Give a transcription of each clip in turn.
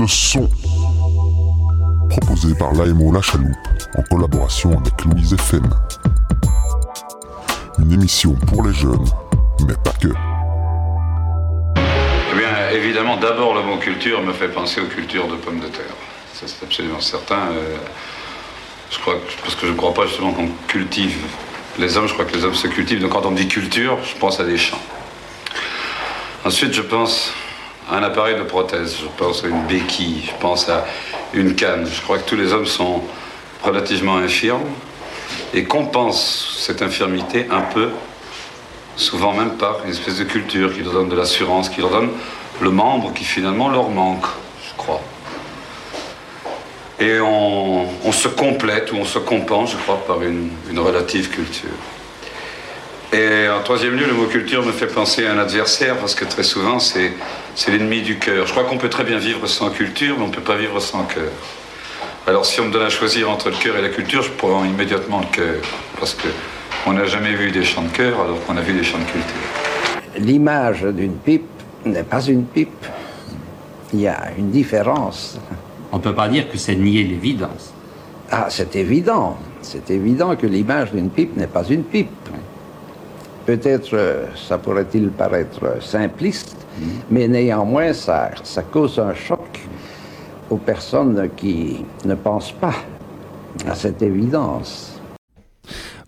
le son. Proposé par l'AMO La Chaloupe en collaboration avec Louise FM. Une émission pour les jeunes, mais pas que. Eh bien, évidemment, d'abord le mot culture me fait penser aux cultures de pommes de terre. Ça, c'est absolument certain. Euh, je crois parce que je ne crois pas justement qu'on cultive les hommes, je crois que les hommes se cultivent. Donc quand on dit culture, je pense à des champs. Ensuite, je pense à un appareil de prothèse, je pense à une béquille, je pense à une canne. Je crois que tous les hommes sont relativement infirmes et compensent cette infirmité un peu, souvent même par une espèce de culture qui leur donne de l'assurance, qui leur donne le membre qui finalement leur manque. Et on, se complète ou on se compense, je crois, par une, relative culture. Et en troisième lieu, le mot culture me fait penser à un adversaire parce que très souvent c'est, c'est l'ennemi du cœur. Je crois qu'on peut très bien vivre sans culture, mais on ne peut pas vivre sans cœur. Alors si on me donne à choisir entre le cœur et la culture, je prends immédiatement le cœur. Parce qu'on n'a jamais vu des chants de cœur alors qu'on a vu des chants de culture. L'image d'une pipe n'est pas une pipe. Il y a une différence. On ne peut pas dire que c'est nier l'évidence. Ah, c'est évident. C'est évident que l'image d'une pipe n'est pas une pipe. Peut-être euh, ça pourrait-il paraître simpliste, mm. mais néanmoins ça, ça cause un choc aux personnes qui ne pensent pas à cette évidence.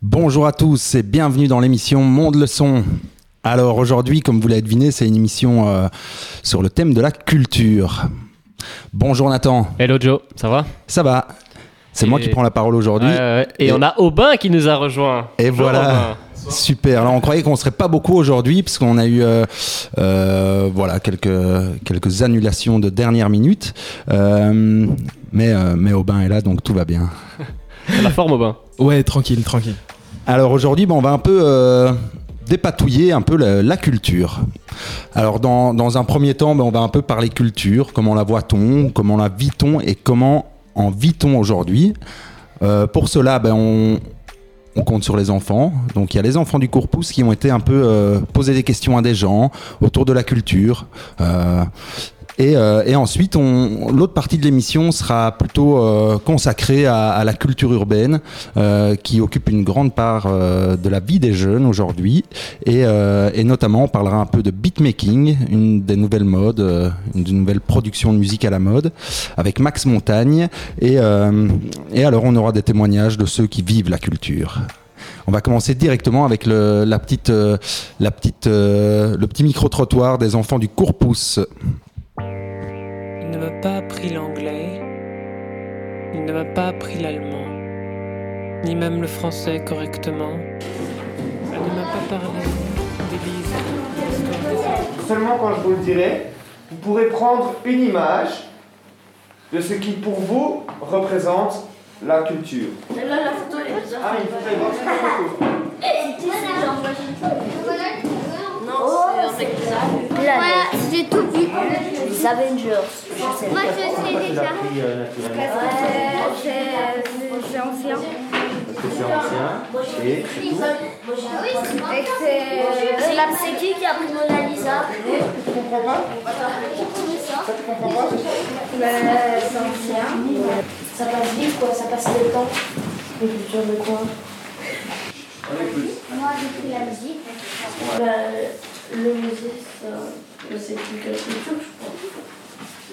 Bonjour à tous et bienvenue dans l'émission Monde le son. Alors aujourd'hui, comme vous l'avez deviné, c'est une émission euh, sur le thème de la culture. Bonjour Nathan. Hello Joe, ça va? Ça va. C'est moi qui prends la parole aujourd'hui. et, et, on a Aubin qui nous a rejoint. Et voilà. Super. Alors on croyait qu'on serait pas beaucoup aujourd'hui parce qu'on a eu euh, euh, voilà quelques quelques annulations de dernière minute. Euh, mais euh, mais Aubin est là donc tout va bien. La forme Aubin. Ouais, tranquille, tranquille. Alors aujourd'hui, bon, on va un peu euh, dépatouiller un peu la, culture. Alors dans, un premier temps, ben, on va un peu parler culture, comment la voit-on, comment la vit-on et comment en vit-on aujourd'hui. Euh, pour cela, ben, on, on compte sur les enfants. Donc il y a les enfants du cours pouce qui ont été un peu euh, poser des questions à des gens autour de la culture. Euh, et, euh, et, ensuite, l'autre partie de l'émission sera plutôt euh, consacrée à, à, la culture urbaine, euh, qui occupe une grande part euh, de la vie des jeunes aujourd'hui. Et, et, notamment, on parlera un peu de beatmaking, une des nouvelles modes, une nouvelle production de musique à la mode, avec Max Montagne. Et, et alors, on aura des témoignages de ceux qui vivent la culture. On va commencer directement avec le, la petite, la petite, le petit micro-trottoir des enfants du ne m'a pas appris l'anglais, il ne m'a pas appris l'allemand, ni même le français correctement. Elle ne m'a pas parlé des livres. Seulement quand je vous le dirai, vous pourrez prendre une image de ce qui pour vous représente la culture. Là, la photo, elle est bizarre. Ah, il faut voir cette photo. Voilà, j'ai tout vu. Les Avengers. Moi, je sais déjà. C'est ancien. C'est ancien. Et c'est tout. C'est la c'est qui qui a pris Mona Lisa? Tu comprends pas Ça, tu comprends pas C'est ancien. Ça passe vite, quoi. Ça passe le temps. Et tu de quoi Moi, j'ai pris la musique. Bah, le musée, c'est une culture, je crois.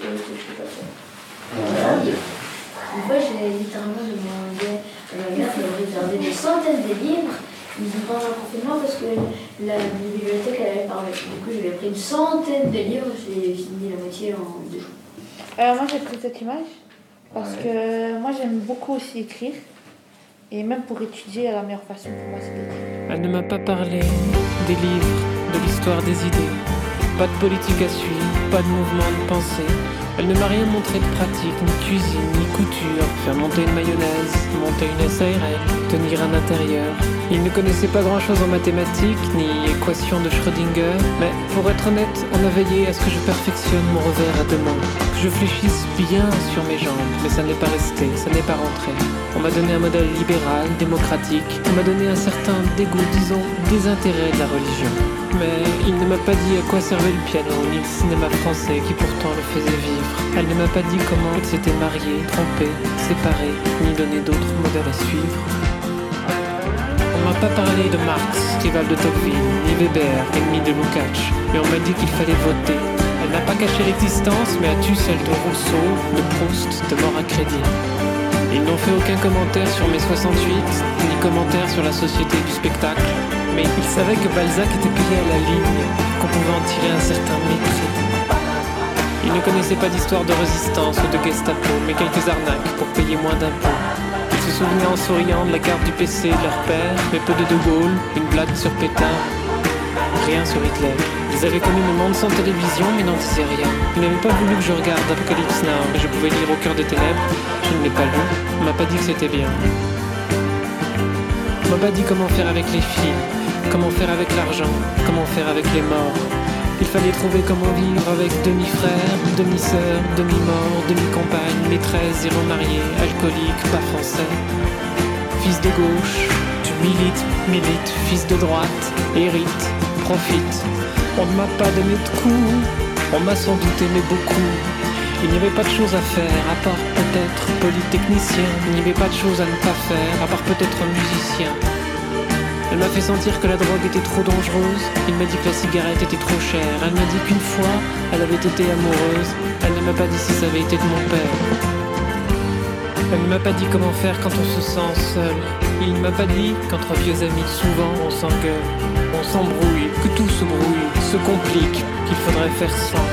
Je sais pas ça. Une fois, j'ai littéralement demandé à ma mère de réserver des centaines de livres. Ils ont pendant le confinement parce que la bibliothèque elle avait parlé. Du coup, j'avais pris une centaine de livres, j'ai fini la moitié en deux jours. Alors, moi, j'ai pris cette image parce ouais. que moi, j'aime beaucoup aussi écrire. Et même pour étudier, la meilleure façon pour moi, c'est. Elle ne m'a pas parlé des livres, de l'histoire des idées. Pas de politique à suivre, pas de mouvement de pensée. Elle ne m'a rien montré de pratique, ni cuisine, ni couture. Faire monter une mayonnaise, monter une SARL, tenir un intérieur. Il ne connaissait pas grand-chose en mathématiques, ni équations de Schrödinger, mais pour être honnête, on a veillé à ce que je perfectionne mon revers à deux mains, que je fléchisse bien sur mes jambes, mais ça n'est pas resté, ça n'est pas rentré. On m'a donné un modèle libéral, démocratique, on m'a donné un certain dégoût, disons, désintérêt de la religion. Mais il ne m'a pas dit à quoi servait le piano, ni le cinéma français qui pourtant le faisait vivre. Elle ne m'a pas dit comment elle s'était mariée, trompée, séparée, ni donné d'autres modèles à suivre. M'a pas parlé de Marx, rival de Tocqueville, ni Weber, ennemi de Lukács, mais on m'a dit qu'il fallait voter. Elle n'a pas caché l'existence, mais a tu celle de Rousseau, de Proust, de mort à crédit? Ils n'ont fait aucun commentaire sur mes 68, ni commentaire sur la société du spectacle, mais ils savaient que Balzac était payé à la ligne, qu'on pouvait en tirer un certain mépris. Ils ne connaissaient pas d'histoire de résistance ou de Gestapo, mais quelques arnaques pour payer moins d'impôts. Se souvenaient en souriant de la carte du PC de leur père, mais peu de De Gaulle, une blague sur Pétain, rien sur Hitler. Ils avaient connu le monde sans télévision, mais n'en disaient rien. Ils n'avaient pas voulu que je regarde Apocalypse Now, mais je pouvais lire au cœur des ténèbres. Je ne l'ai pas lu. On m'a pas dit que c'était bien. On m'a pas dit comment faire avec les filles, comment faire avec l'argent, comment faire avec les morts. Il fallait trouver comment vivre avec demi-frère, demi-sœur, demi-mort, demi-compagne, maîtresse, zéro marié, alcoolique, pas français. Fils de gauche, tu milites, milites, fils de droite, hérite, profite. On ne m'a pas donné de coups, on m'a sans doute aimé beaucoup. Il n'y avait pas de choses à faire, à part peut-être polytechnicien. Il n'y avait pas de choses à ne pas faire, à part peut-être musicien. Elle m'a fait sentir que la drogue était trop dangereuse. Il m'a dit que la cigarette était trop chère. Elle m'a dit qu'une fois, elle avait été amoureuse. Elle ne m'a pas dit si ça avait été de mon père. Elle ne m'a pas dit comment faire quand on se sent seul. Il ne m'a pas dit qu'entre vieux amis, souvent on s'engueule, on s'embrouille, que tout se brouille, se complique, qu'il faudrait faire sans.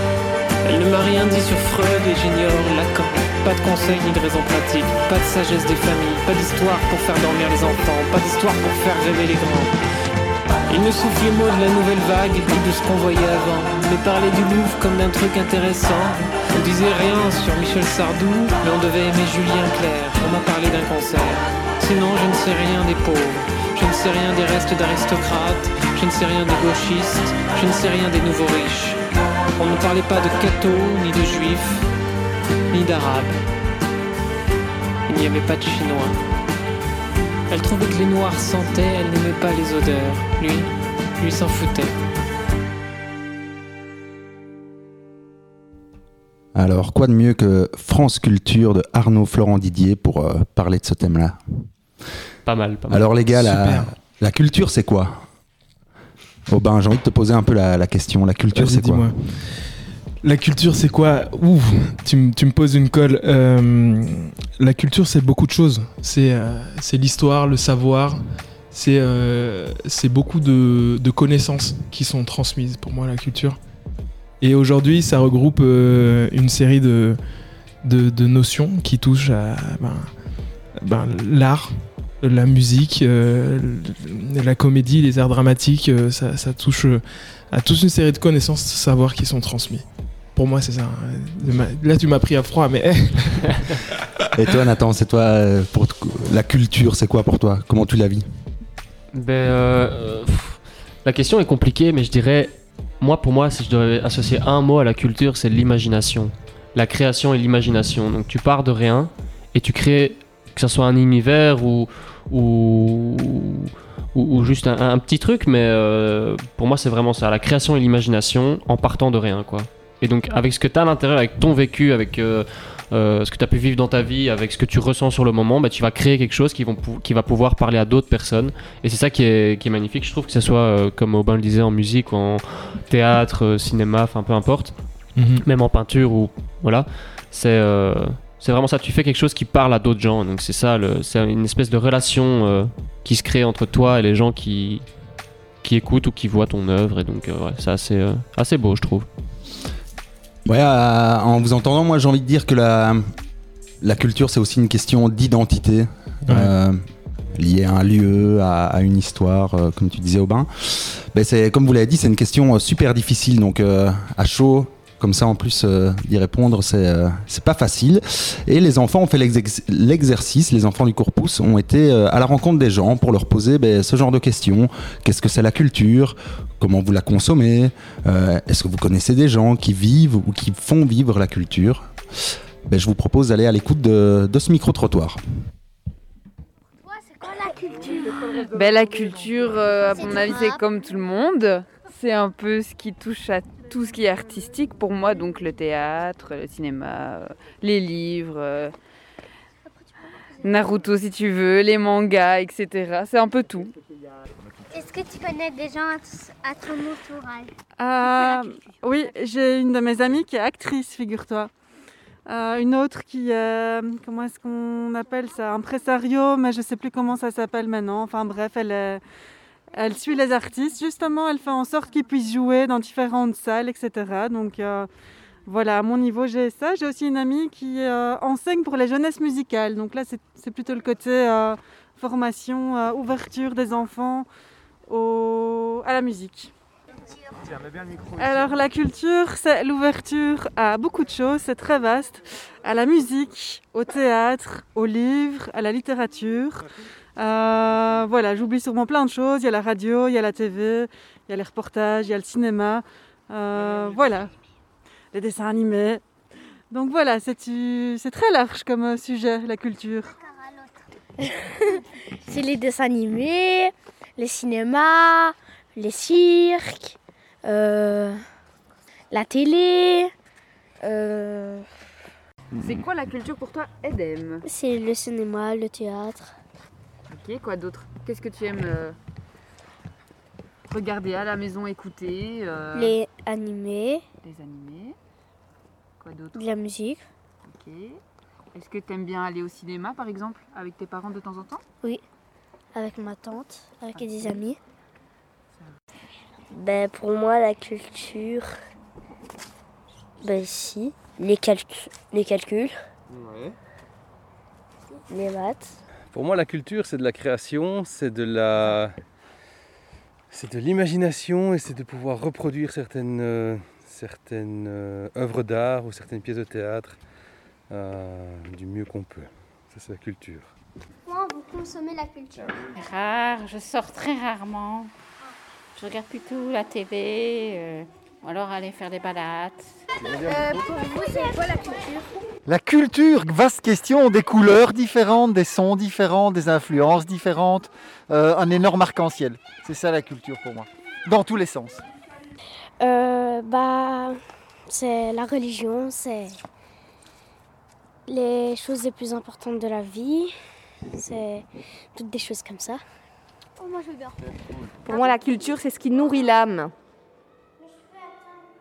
Elle ne m'a rien dit sur Freud et j'ignore Lacan. Pas de conseils ni de raisons pratiques, pas de sagesse des familles, pas d'histoire pour faire dormir les enfants, pas d'histoire pour faire rêver les grands. Il ne soufflait mot de la nouvelle vague et de ce qu'on voyait avant, mais parlait du Louvre comme d'un truc intéressant. On disait rien sur Michel Sardou, mais on devait aimer Julien Clerc. On m'a parlé d'un concert. Sinon, je ne sais rien des pauvres. Je ne sais rien des restes d'aristocrates. Je ne sais rien des gauchistes. Je ne sais rien des nouveaux riches. On ne parlait pas de cathos, ni de juifs, ni d'arabes. Il n'y avait pas de chinois. Elle trouvait que les noirs sentaient, elle n'aimait pas les odeurs. Lui, lui s'en foutait. Alors, quoi de mieux que France Culture de Arnaud Florent Didier pour euh, parler de ce thème-là? Pas mal, pas mal. Alors, les gars, la, la culture, c'est quoi? Aubin, j'ai envie de te poser un peu la, la question. La culture, Vas-y, c'est quoi? dis-moi. La culture, c'est quoi Ouh, tu, tu me poses une colle. Euh, la culture, c'est beaucoup de choses. C'est euh, l'histoire, le savoir. C'est euh, beaucoup de, connaissances qui sont transmises pour moi, la culture. Et aujourd'hui, ça regroupe une série de, notions qui touchent à ben, ben, l'art, la musique, la comédie, les arts dramatiques. ça, touche à toute une série de connaissances, de savoirs qui sont transmis. Pour moi, c'est ça. Ma- Là, tu m'as pris à froid, mais Et toi, Nathan, c'est toi, euh, pour la culture, c'est quoi pour toi? Comment tu la vis? Ben, euh, euh, pff, la question est compliquée, mais je dirais, moi, pour moi, si je devais associer un mot à la culture, c'est l'imagination. La création et l'imagination. Donc, tu pars de rien et tu crées, que ce soit un univers ou, ou, ou, ou juste un, un petit truc, mais euh, pour moi, c'est vraiment ça. La création et l'imagination en partant de rien, quoi. Et donc, avec ce que tu as à l'intérieur, avec ton vécu, avec euh, euh, ce que tu as pu vivre dans ta vie, avec ce que tu ressens sur le moment, bah, tu vas créer quelque chose qui, vont pou- qui va pouvoir parler à d'autres personnes. Et c'est ça qui est, qui est magnifique. Je trouve que ce soit, euh, comme Aubin le disait, en musique, ou en théâtre, cinéma, enfin peu importe, Mhm. même en peinture, ou voilà, c'est c'est vraiment ça. Tu fais quelque chose qui parle à d'autres gens. Donc c'est ça, c'est une espèce de relation qui se crée entre toi et les gens qui, qui écoutent ou qui voient ton œuvre. Et donc, ouais, c'est assez, assez beau, je trouve. Ouais, euh, en vous entendant, moi j'ai envie de dire que la, la culture c'est aussi une question d'identité, euh, liée à un lieu, à, à une histoire, euh, comme tu disais Aubin. Ben, c'est, comme vous l'avez dit, c'est une question super difficile, donc à chaud, comme ça en plus euh, d'y répondre, c'est euh, pas facile. Et les enfants ont fait l'exercice, les enfants du Corpus ont été euh, à la rencontre des gens pour leur poser ben, ce genre de questions. Qu'est-ce que c'est la culture? Comment vous la consommez? Euh, Est-ce que vous connaissez des gens qui vivent ou qui font vivre la culture? Ben, Je vous propose d'aller à l'écoute de, de ce micro-trottoir. La culture? Ben, la culture, euh, à mon avis, c'est comme tout le monde. C'est un peu ce qui touche à tout ce qui est artistique pour moi, donc le théâtre, le cinéma, euh, les livres, euh, Naruto si tu veux, les mangas, etc. C'est un peu tout. Est-ce que tu connais des gens à, ton entourage? Euh, oui, j'ai une de mes amies qui est actrice, figure-toi. Euh, une autre qui est, comment est-ce qu'on appelle ça? Impresario, mais je sais plus comment ça s'appelle maintenant. Enfin bref, elle, est- elle suit les artistes, justement, elle fait en sorte qu'ils puissent jouer dans différentes salles, etc. Donc euh, voilà, à mon niveau, j'ai ça. J'ai aussi une amie qui euh, enseigne pour les jeunesses musicales. Donc là, c'est plutôt le côté euh, formation, ouverture des enfants au- à la musique. Alors la culture, c'est l'ouverture à beaucoup de choses, c'est très vaste, à la musique, au théâtre, aux livres, à la littérature. Euh, voilà, j'oublie sûrement plein de choses. Il y a la radio, il y a la TV, il y a les reportages, il y a le cinéma. Euh, voilà, les dessins animés. Donc voilà, c'est c'est très large comme euh, sujet, la culture. C'est les dessins animés, les cinémas, les cirques, euh, la télé. euh, C'est quoi la culture pour toi, Edem? C'est le cinéma, le théâtre. Ok, quoi d'autre? Qu'est-ce que tu aimes euh, regarder à la maison, écouter euh, Les animés, les animés? Quoi d'autre? De la musique. Ok. Est-ce que tu aimes bien aller au cinéma, par exemple, avec tes parents de temps en temps? Oui, avec ma tante, avec des amis. Ben, pour moi, la culture, ben si, les, calcu- les calculs, les maths. Pour moi, la culture, c'est de la création, c'est de la, c'est de l'imagination et c'est de pouvoir reproduire certaines, euh, certaines euh, œuvres d'art ou certaines pièces de théâtre euh, du mieux qu'on peut. Ça, c'est la culture. Comment vous consommez la culture? Rare, je sors très rarement. Je regarde plutôt la TV, euh, ou alors aller faire des balades. Euh, Pour vous, c'est quoi la culture? La culture, vaste question, des couleurs différentes, des sons différents, des influences différentes, euh, un énorme arc-en-ciel. C'est ça la culture pour moi, dans tous les sens. Euh, bah, c'est la religion, c'est les choses les plus importantes de la vie, c'est toutes des choses comme ça. Oh, moi je veux bien. Pour moi, la culture, c'est ce qui nourrit l'âme.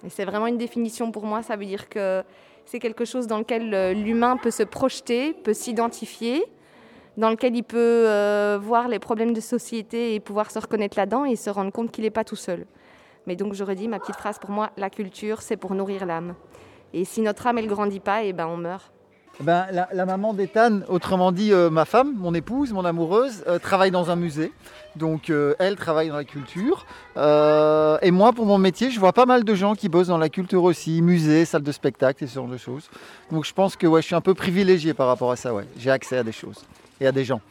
Et c'est vraiment une définition pour moi. Ça veut dire que c'est quelque chose dans lequel euh, l'humain peut se projeter, peut s'identifier, dans lequel il peut euh, voir les problèmes de société et pouvoir se reconnaître là-dedans et se rendre compte qu'il n'est pas tout seul. Mais donc, je redis ma petite phrase pour moi la culture, c'est pour nourrir l'âme. Et si notre âme, elle grandit pas, et ben on meurt. Ben, la, maman d'Ethan, autrement dit euh, ma femme, mon épouse, mon amoureuse, euh, travaille dans un musée. Donc euh, elle travaille dans la culture. Et moi, pour mon métier, je vois pas mal de gens qui bossent dans la culture aussi, musée, salle de spectacle et ce genre de choses. Donc je pense que je suis un peu privilégié par rapport à ça. Ouais. J'ai accès à des choses et à des gens.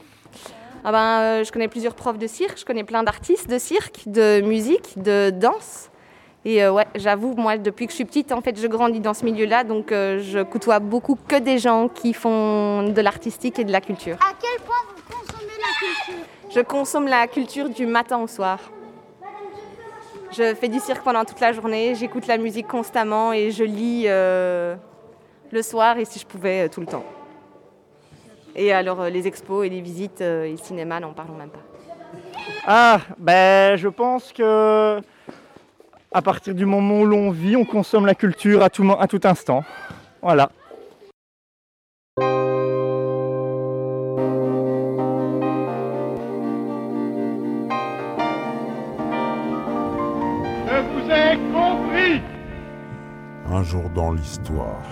Ah ben, je connais plusieurs profs de cirque, je connais plein d'artistes de cirque, de musique, de danse. Et euh, ouais, j'avoue, moi, depuis que je suis petite, en fait, je grandis dans ce milieu-là, donc euh, je côtoie beaucoup que des gens qui font de l'artistique et de la culture. À quel point vous consommez la culture? Je consomme la culture du matin au soir. Je fais du cirque pendant toute la journée, j'écoute la musique constamment et je lis euh, le soir et si je pouvais, euh, tout le temps. Et alors, euh, les expos et les visites euh, et le cinéma, n'en parlons même pas. Ah, ben je pense que à partir du moment où l'on vit, on consomme la culture à tout, à tout instant. Voilà. Je vous ai compris Un jour dans l'histoire.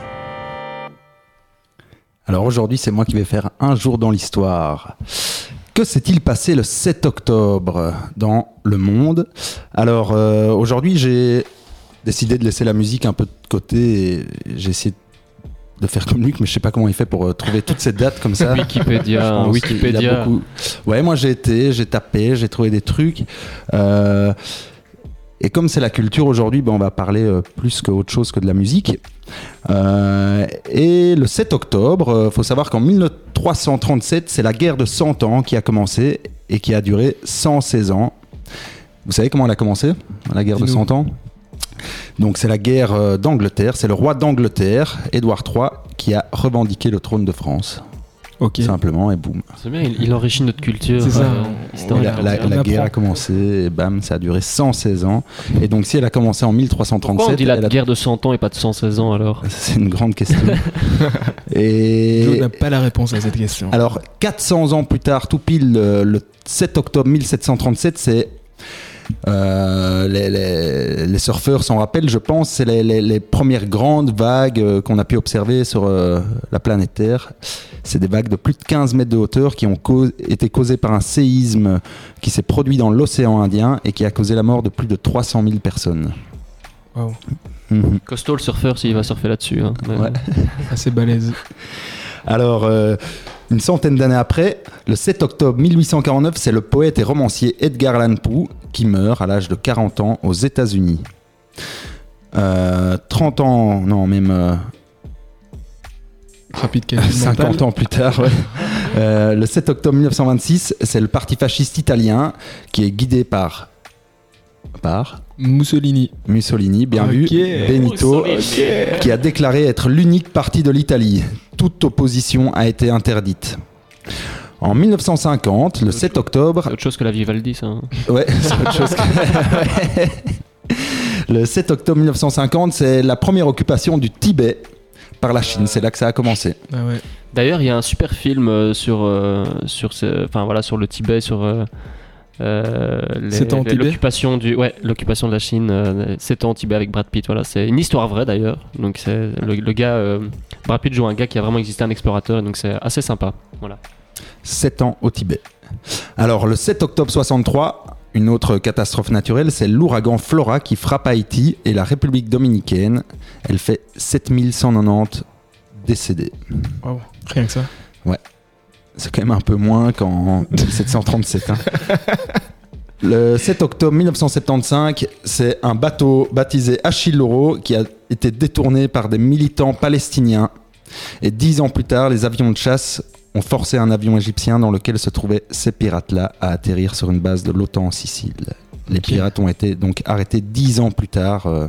Alors aujourd'hui, c'est moi qui vais faire un jour dans l'histoire. Que s'est-il passé le 7 octobre dans le monde? Alors euh, aujourd'hui, j'ai décidé de laisser la musique un peu de côté et j'ai essayé de faire comme Luc, mais je sais pas comment il fait pour euh, trouver toutes ces dates comme ça. Wikipédia, Wikipédia. beaucoup- Ouais, moi j'ai été, j'ai tapé, j'ai trouvé des trucs. Euh, et comme c'est la culture aujourd'hui, ben, on va parler euh, plus qu'autre chose que de la musique. Euh, et le 7 octobre, euh, faut savoir qu'en 1337, c'est la guerre de 100 ans qui a commencé et qui a duré 116 ans. Vous savez comment elle a commencé, la guerre de Dis-nous. 100 ans? Donc c'est la guerre euh, d'Angleterre, c'est le roi d'Angleterre, Édouard III, qui a revendiqué le trône de France. Ok. Simplement, et boum. C'est bien, il, il enrichit notre culture. C'est ça. euh, historique. La, la- On la guerre a commencé, et bam, ça a duré 116 ans. Et donc si elle a commencé en 1337, Pourquoi on dit la elle a- guerre de 100 ans et pas de 116 ans alors? C'est une grande question. et Joe n'a pas la réponse à cette question. alors 400 ans plus tard, tout pile le, le 7 octobre 1737, c'est euh, les, les- les surfeurs s'en rappellent, je pense, c'est les, les- les premières grandes vagues euh, qu'on a pu observer sur euh, la planète Terre. C'est des vagues de plus de 15 mètres de hauteur qui ont été causées par un séisme qui s'est produit dans l'océan Indien et qui a causé la mort de plus de 300 000 personnes. Waouh. Mhm. Costaud le surfeur s'il va surfer là-dessus. hein. Ouais. Assez balèze. Alors, euh, une centaine d'années après, le 7 octobre 1849, c'est le poète et romancier Edgar Allan Poe qui meurt à l'âge de 40 ans aux États-Unis. Euh, 30 ans, non, même euh, Rapide calcul 50 mental. ans plus tard, ouais. Euh, le 7 octobre 1926, c'est le parti fasciste italien qui est guidé par. Par Mussolini. Mussolini, bien vu. Benito, Mussolini. qui a déclaré être l'unique parti de l'Italie. Toute opposition a été interdite. En 1950, le 7 octobre, C'est autre chose que la Vivaldi, ça. hein. Ouais, c'est autre chose. que-. Le 7 octobre 1950, c'est la première occupation du Tibet par la Chine. C'est là que ça a commencé. Ah ouais. D'ailleurs, il y a un super film euh, sur, euh, sur, ce, enfin, voilà, sur le Tibet, sur euh, euh, les- Sept ans au les- Tibet l'occupation du, ouais, l'occupation de la Chine, euh, 7 ans au Tibet avec Brad Pitt. Voilà, c'est une histoire vraie d'ailleurs. Donc c'est le, le gars, euh, Brad Pitt joue un gars qui a vraiment existé, un explorateur, et donc c'est assez sympa. Voilà. 7 ans au Tibet. Alors, le 7 octobre 63, une autre catastrophe naturelle, c'est l'ouragan Flora qui frappe Haïti et la République dominicaine. Elle fait 7190 décédés. Waouh. Rien que ça. Ouais. C'est quand même un peu moins qu'en 1737. hein. Le 7 octobre 1975, c'est un bateau baptisé Achille Lauro qui a été détourné par des militants palestiniens. Et dix ans plus tard, les avions de chasse ont forcé un avion égyptien dans lequel se trouvaient ces pirates-là à atterrir sur une base de l'OTAN en Sicile. Les pirates ont été donc arrêtés dix ans plus tard, euh,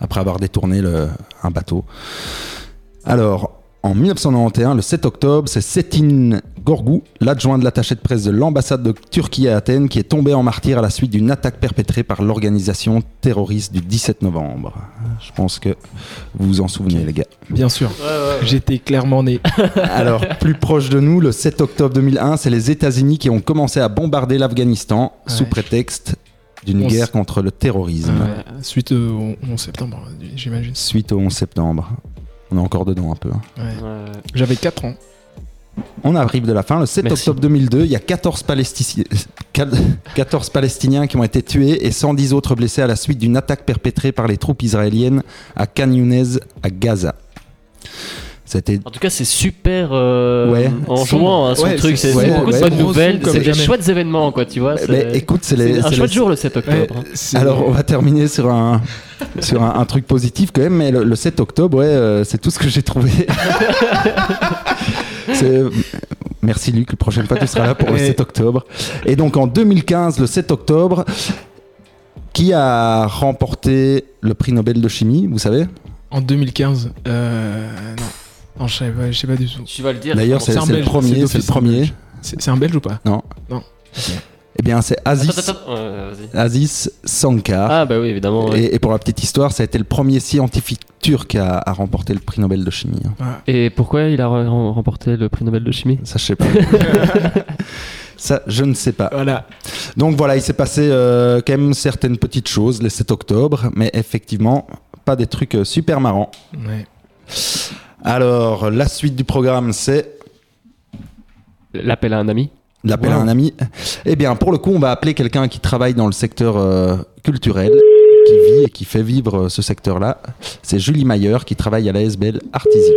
après avoir détourné le- un bateau. Alors, en 1991, le 7 octobre, c'est Setin Gorgou, l'adjoint de l'attaché de presse de l'ambassade de Turquie à Athènes, qui est tombé en martyr à la suite d'une attaque perpétrée par l'organisation terroriste du 17 novembre. Je pense que vous vous en souvenez, les gars. Bien sûr. J'étais clairement né. Alors, plus proche de nous, le 7 octobre 2001, c'est les États-Unis qui ont commencé à bombarder l'Afghanistan sous prétexte d'une guerre contre le terrorisme. Suite au 11 septembre, j'imagine. Suite au 11 septembre. On est encore dedans un peu. hein. Ouais. J'avais 4 ans. On arrive de la fin. Le 7 Merci. octobre 2002, il y a 14, Palestici- 14 Palestiniens qui ont été tués et 110 autres blessés à la suite d'une attaque perpétrée par les troupes israéliennes à Khan Younes, à Gaza. C'était En tout cas, c'est super euh, Ouais. enjouant hein, son Ouais, truc. c'est- C'est ouais, c'est beaucoup ouais. de bonnes nouvelles. C'est des chouettes événements, quoi, tu vois. Mais c'est- écoute, c'est les- un c'est chouette les- jour le 7 octobre. hein. Alors, on va terminer sur un, sur un, un truc positif quand même, mais le, le 7 octobre, ouais, euh, c'est tout ce que j'ai trouvé. C'est- Merci Luc, la prochaine fois tu seras là pour le Ouais. 7 octobre. Et donc en 2015, le 7 octobre, qui a remporté le prix Nobel de chimie, vous savez? En 2015. Euh, non. Non, je sais pas, je sais pas du tout. Tu vas le dire. D'ailleurs, c'est le Belge, premier, c'est le un premier. Belge. C'est un belge ou pas? Non. Non. Eh bien, c'est Aziz, Attends, attends, vas-y. Aziz Sankar. Ah, bah oui, évidemment. ouais. Et, et pour la petite histoire, ça a été le premier scientifique turc à, à remporter le prix Nobel de chimie. hein. Et pourquoi il a re- remporté le prix Nobel de chimie? Ça, je sais pas. Ça, je ne sais pas. Voilà. Donc voilà, il s'est passé euh, quand même certaines petites choses le 7 octobre, mais effectivement, pas des trucs euh, super marrants. Ouais. Alors, la suite du programme, c'est L'appel à un ami l'appel à un ami. Eh bien, pour le coup, on va appeler quelqu'un qui travaille dans le secteur euh, culturel, qui vit et qui fait vivre ce secteur-là. C'est Julie Mayer qui travaille à la SBL Artisique.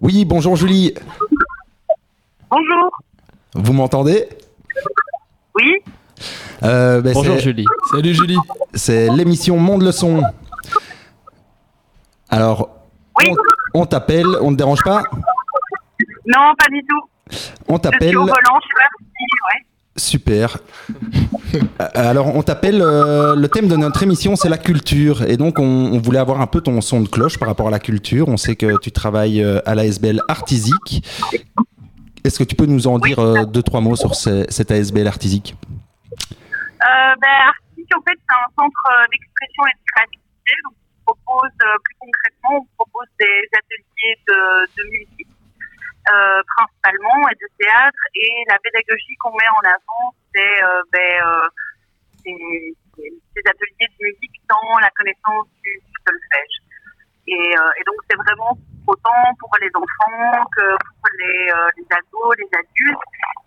Oui, bonjour Julie. Bonjour. Vous m'entendez? Oui. Euh, ben, Bonjour, Julie. Salut Julie. C'est l'émission Monde le Alors, on, on t'appelle, on ne te dérange pas Non, pas du tout. On t'appelle. suis au volant, je suis partie, ouais. Super. Euh, Alors, on t'appelle. euh, le thème de notre émission, c'est la culture. Et donc, on, on voulait avoir un peu ton son de cloche par rapport à la culture. On sait que tu travailles euh, à l'ASBL Artisique. Est-ce que tu peux nous en dire euh, deux, trois mots sur ce- cette ASBL Artisique Euh, ben, Artistique, en fait, c'est un centre d'expression et de créativité. Donc, propose, euh, plus concrètement, on propose des ateliers de, musique, euh, principalement, et de théâtre. Et la pédagogie qu'on met en avant, c'est euh, ben, euh, des, ateliers de musique dans la connaissance du, solfège. Et, donc, c'est vraiment autant pour les enfants que pour les, ados, les adultes.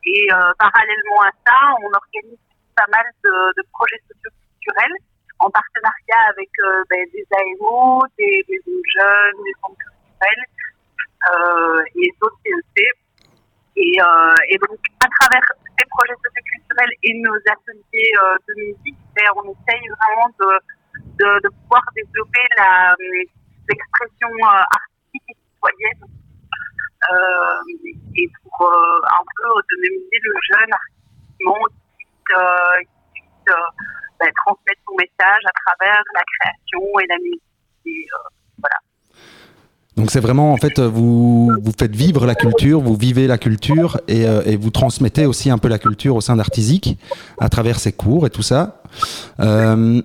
Et parallèlement à ça, on organise pas mal de, de projets socioculturels en partenariat avec euh, ben, des AMO, des jeunes, des centres culturels euh, et d'autres CEC. Et, euh, et donc, à travers ces projets socioculturels et nos ateliers de musique, ben, on essaye vraiment de, de, pouvoir développer l'expression artistique et citoyenne et pour un peu autonomiser le jeune artistiquement, qui puisse, ben, transmettre son message à travers la création et la musique. Euh. Donc, c'est vraiment, en fait, vous, vous faites vivre la culture, vous vivez la culture et, euh, vous transmettez aussi un peu la culture au sein d'Artisique à travers ces cours et tout ça. Euh,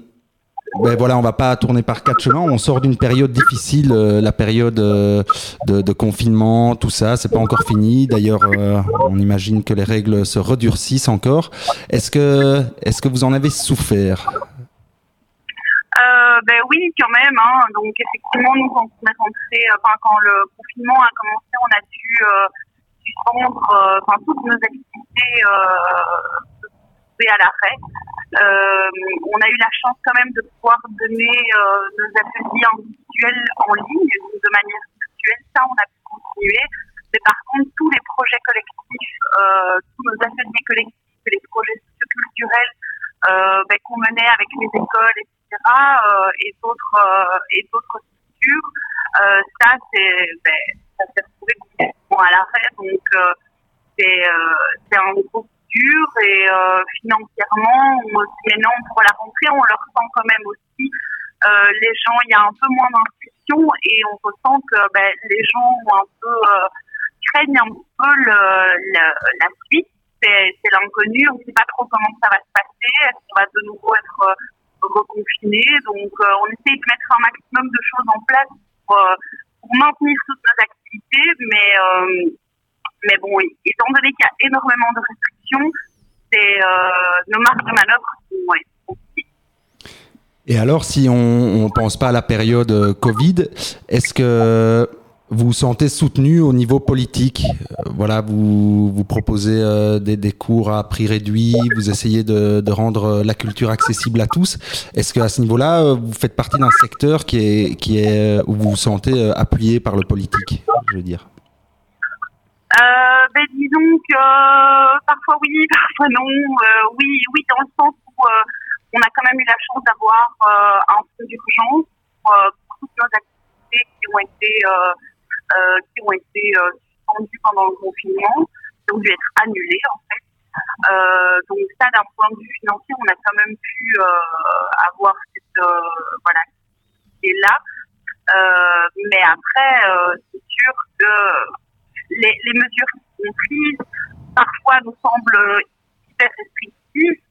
ben voilà, on va pas tourner par quatre chemins. On sort d'une période difficile, euh, la période euh, de, confinement, tout ça, c'est pas encore fini. D'ailleurs, euh, on imagine que les règles se redurcissent encore. Est-ce que, est-ce que vous en avez souffert? Ben oui, quand même. Hein. Donc effectivement, nous quand on est rentré, enfin quand le confinement a commencé, on a dû suspendre enfin toutes nos activités à l'arrêt. Euh, on a eu la chance quand même de pouvoir donner euh, nos ateliers individuels en ligne de manière virtuelle. Ça, on a pu continuer. Mais par contre, tous les projets collectifs, euh, tous nos ateliers collectifs, et les projets socioculturels euh, ben, qu'on menait avec les écoles, etc., et d'autres et d'autres structures, ça c'est ben, ça s'est retrouvé complètement à l'arrêt. Donc c'est un gros coup dur et euh, financièrement, on- maintenant pour la rentrée, on le ressent quand même aussi. Euh, les gens, il y a un peu moins d'intuition et on ressent que ben, les gens ont un peu euh, craignent un peu la suite. C'est l'inconnu, on ne sait pas trop comment ça va se passer. Est-ce qu'on va de nouveau être reconfiné? Donc, on essaye de mettre un maximum de choses en place pour, maintenir toutes nos activités, mais mais bon, étant donné qu'il y a énormément de restrictions, c'est euh, nos marges de manœuvre Et alors, si on ne pense pas à la période euh, Covid, est-ce que vous vous sentez soutenu au niveau politique? Euh, Voilà, vous, proposez des, cours à prix réduit, vous essayez de, rendre la culture accessible à tous. Est-ce qu'à ce niveau-là, vous faites partie d'un secteur qui est, qui est, où vous vous sentez appuyé par le politique, je veux dire? Euh, ben, disons que euh, parfois oui, parfois non. Euh, oui, oui, dans le sens où euh, on a quand même eu la chance d'avoir euh, un fonds d'urgence pour, euh, pour toutes nos activités qui ont été qui ont été suspendues pendant le confinement, qui ont dû être annulées en fait. Donc ça, d'un point de vue financier, on a quand même pu avoir cette voilà là. Euh, mais après, c'est sûr que les, mesures qui sont prises parfois nous semblent hyper restrictives,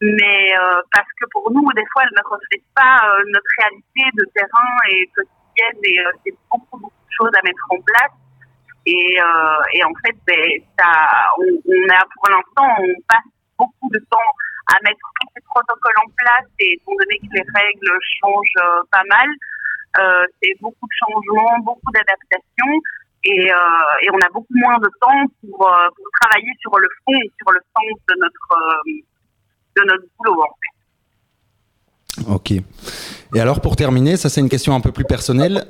mais euh, parce que pour nous, des fois, elles ne reflètent pas euh, notre réalité de terrain et quotidienne et euh, c'est beaucoup, beaucoup de choses à mettre en place. Et, euh, et en fait, ben, ça, on, on a pour l'instant, on passe beaucoup de temps à mettre tous ces protocoles en place et étant donné que les règles changent euh, pas mal, euh, c'est beaucoup de changements, beaucoup d'adaptations et, euh, et on a beaucoup moins de temps pour, euh, pour travailler sur le fond et sur le sens de notre, euh, de notre boulot en fait. Ok. Et alors pour terminer, ça c'est une question un peu plus personnelle,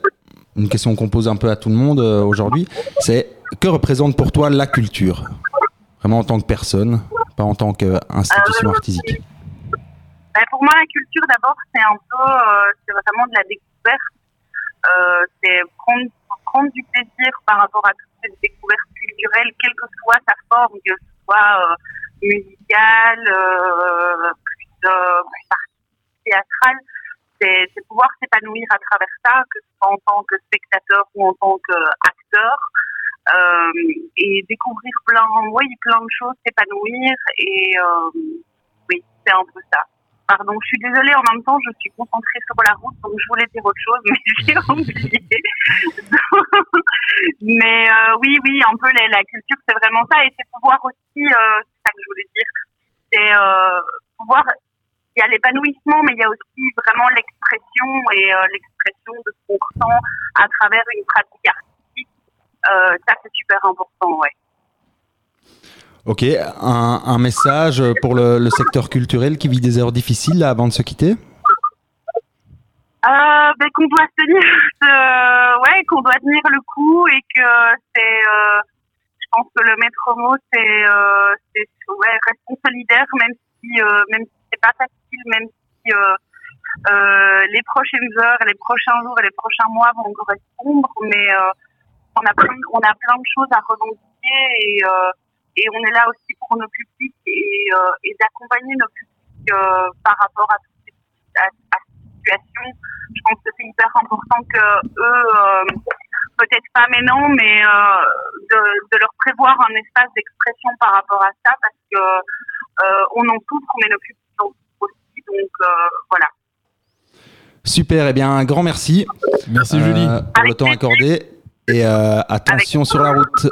une question qu'on pose un peu à tout le monde aujourd'hui, c'est que représente pour toi la culture? Vraiment en tant que personne, pas en tant qu'institution artistique. Ben, pour moi, la culture, d'abord, c'est un peu, euh, c'est vraiment de la découverte. Euh, c'est prendre, du plaisir par rapport à toutes ces découvertes culturelles, quelle que soit sa forme, que ce soit euh, musicale, euh, plus, plus théâtrale. C'est, pouvoir s'épanouir à travers ça, que ce soit en tant que spectateur ou en tant qu'acteur. Euh, et découvrir plein, oui, plein de choses, s'épanouir et oui, c'est un peu ça. Pardon, je suis désolée, en même temps, je suis concentrée sur la route, donc je voulais dire autre chose, mais j'ai oublié. mais euh, oui, oui, un peu la, la culture, c'est vraiment ça, et c'est pouvoir aussi, euh, c'est ça que je voulais dire, c'est euh, pouvoir, il y a l'épanouissement, mais il y a aussi vraiment l'expression et euh, l'expression de ce qu'on ressent à travers une pratique artistique. Euh, ça, c'est super important, ouais. Ok, un, message pour le, secteur culturel qui vit des heures difficiles là, avant de se quitter? Euh, ben, qu'on doit tenir, ouais, doit tenir le coup et que c'est, euh, je pense que le maître mot c'est, euh, ouais, restons solidaires même si, même si c'est pas facile, même si les prochaines heures, les prochains jours et les prochains mois vont correspondre, mais on a plein, on a plein de choses à revendiquer et et on est là aussi pour nos publics et, euh, et d'accompagner nos publics euh, par rapport à toutes ces à, à ces situations. Je pense que c'est hyper important que eux, euh, peut-être pas maintenant, mais euh, de, de leur prévoir un espace d'expression par rapport à ça, parce que euh, on en souffre, mais nos publics en souffrent aussi. Donc euh, voilà. Super, et bien un grand merci. Merci Julie. Pour le temps accordé. Et euh, attention sur la route.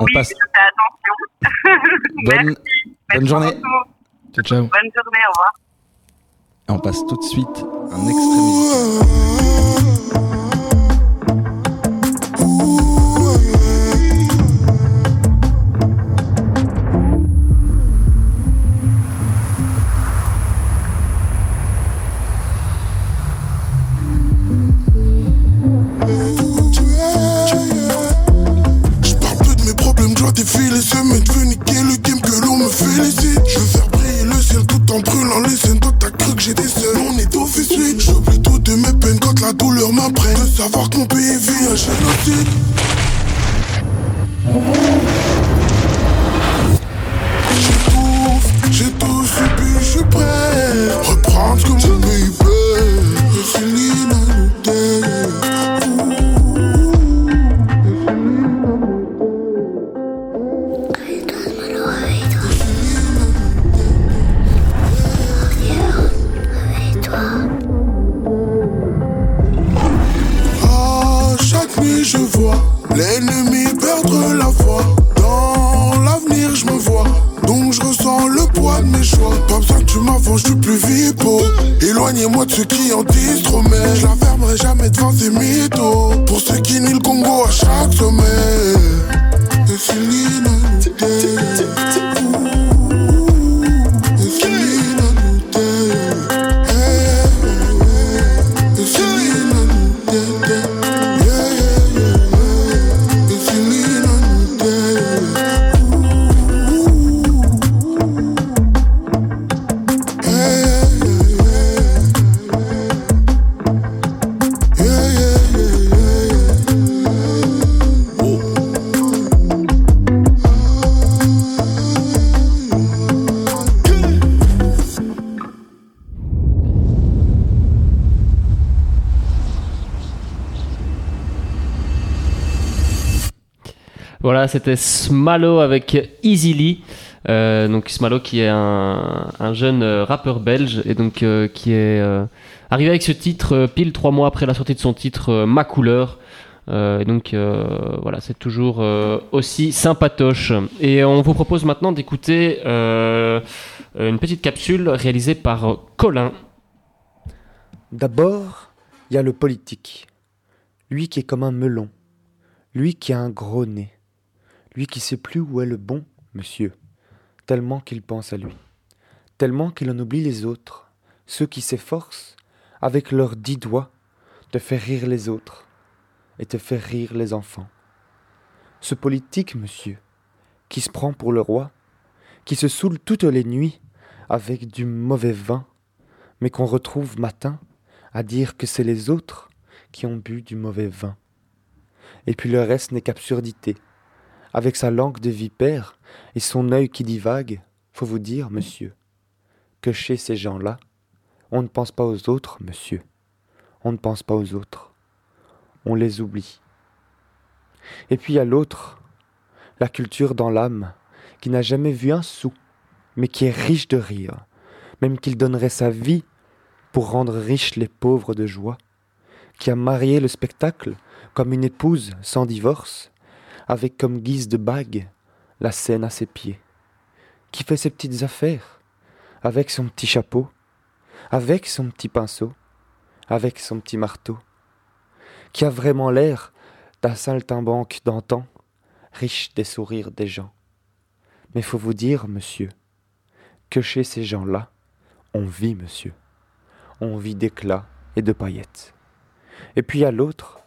On oui, passe. je fais attention. Bonne, Merci. bonne journée. Ciao, ciao. Bonne journée, au revoir. Et on passe tout de suite un extrait musical. Je ce mec veut niquer le game que l'on me félicite. Je veux faire briller le ciel tout en brûlant les scènes. Toi t'as cru que j'étais seul, on est d'office suite. J'oublie toutes mes peines quand la douleur m'apprenne. De savoir que mon pays vit un génocide. J'étouffe, j'ai tout subi, je suis prêt. Reprendre ce que mon pays paie. Je vois l'ennemi perdre la foi. Dans l'avenir je me vois, donc je ressens le poids de mes choix. Pas besoin que tu m'avances, je suis plus vipo. Éloignez-moi de ceux qui en disent trop, mais je la fermerai jamais devant ces mythos. Pour ceux qui nient le Congo à chaque sommet. C'était Smalo avec Easily. Euh, donc qui est un, un jeune euh, rappeur belge et donc euh, qui est euh, arrivé avec ce titre pile trois mois après la sortie de son titre Ma couleur. Et donc voilà, c'est toujours aussi sympatoche. Et on vous propose maintenant d'écouter une petite capsule réalisée par Colin. D'abord, il y a le politique. Lui qui est comme un melon. Lui qui a un gros nez. Lui qui sait plus où est le bon, monsieur. Tellement qu'il pense à lui. Tellement qu'il en oublie les autres. ceux qui s'efforcent, avec leurs dix doigts, de faire rire les autres et de faire rire les enfants. Ce politique, monsieur, qui se prend pour le roi, qui se saoule toutes les nuits avec du mauvais vin, mais qu'on retrouve matin à dire que c'est les autres qui ont bu du mauvais vin. Et puis le reste n'est qu'absurdité. Avec sa langue de vipère et son œil qui divague, faut vous dire, monsieur, que chez ces gens-là, on ne pense pas aux autres, monsieur. On ne pense pas aux autres. On les oublie. Et puis a l'autre, la culture dans l'âme, qui n'a jamais vu un sou, mais qui est riche de rire, même qu'il donnerait sa vie pour rendre riches les pauvres de joie, qui a marié le spectacle comme une épouse sans divorce, avec comme guise de bague la scène à ses pieds, qui fait ses petites affaires, avec son petit chapeau, avec son petit pinceau, avec son petit marteau, qui a vraiment l'air d'un saltimbanque d'antan, riche des sourires des gens. Mais faut vous dire, monsieur, que chez ces gens-là, on vit, monsieur. On vit d'éclat et de paillettes. Et puis a l'autre,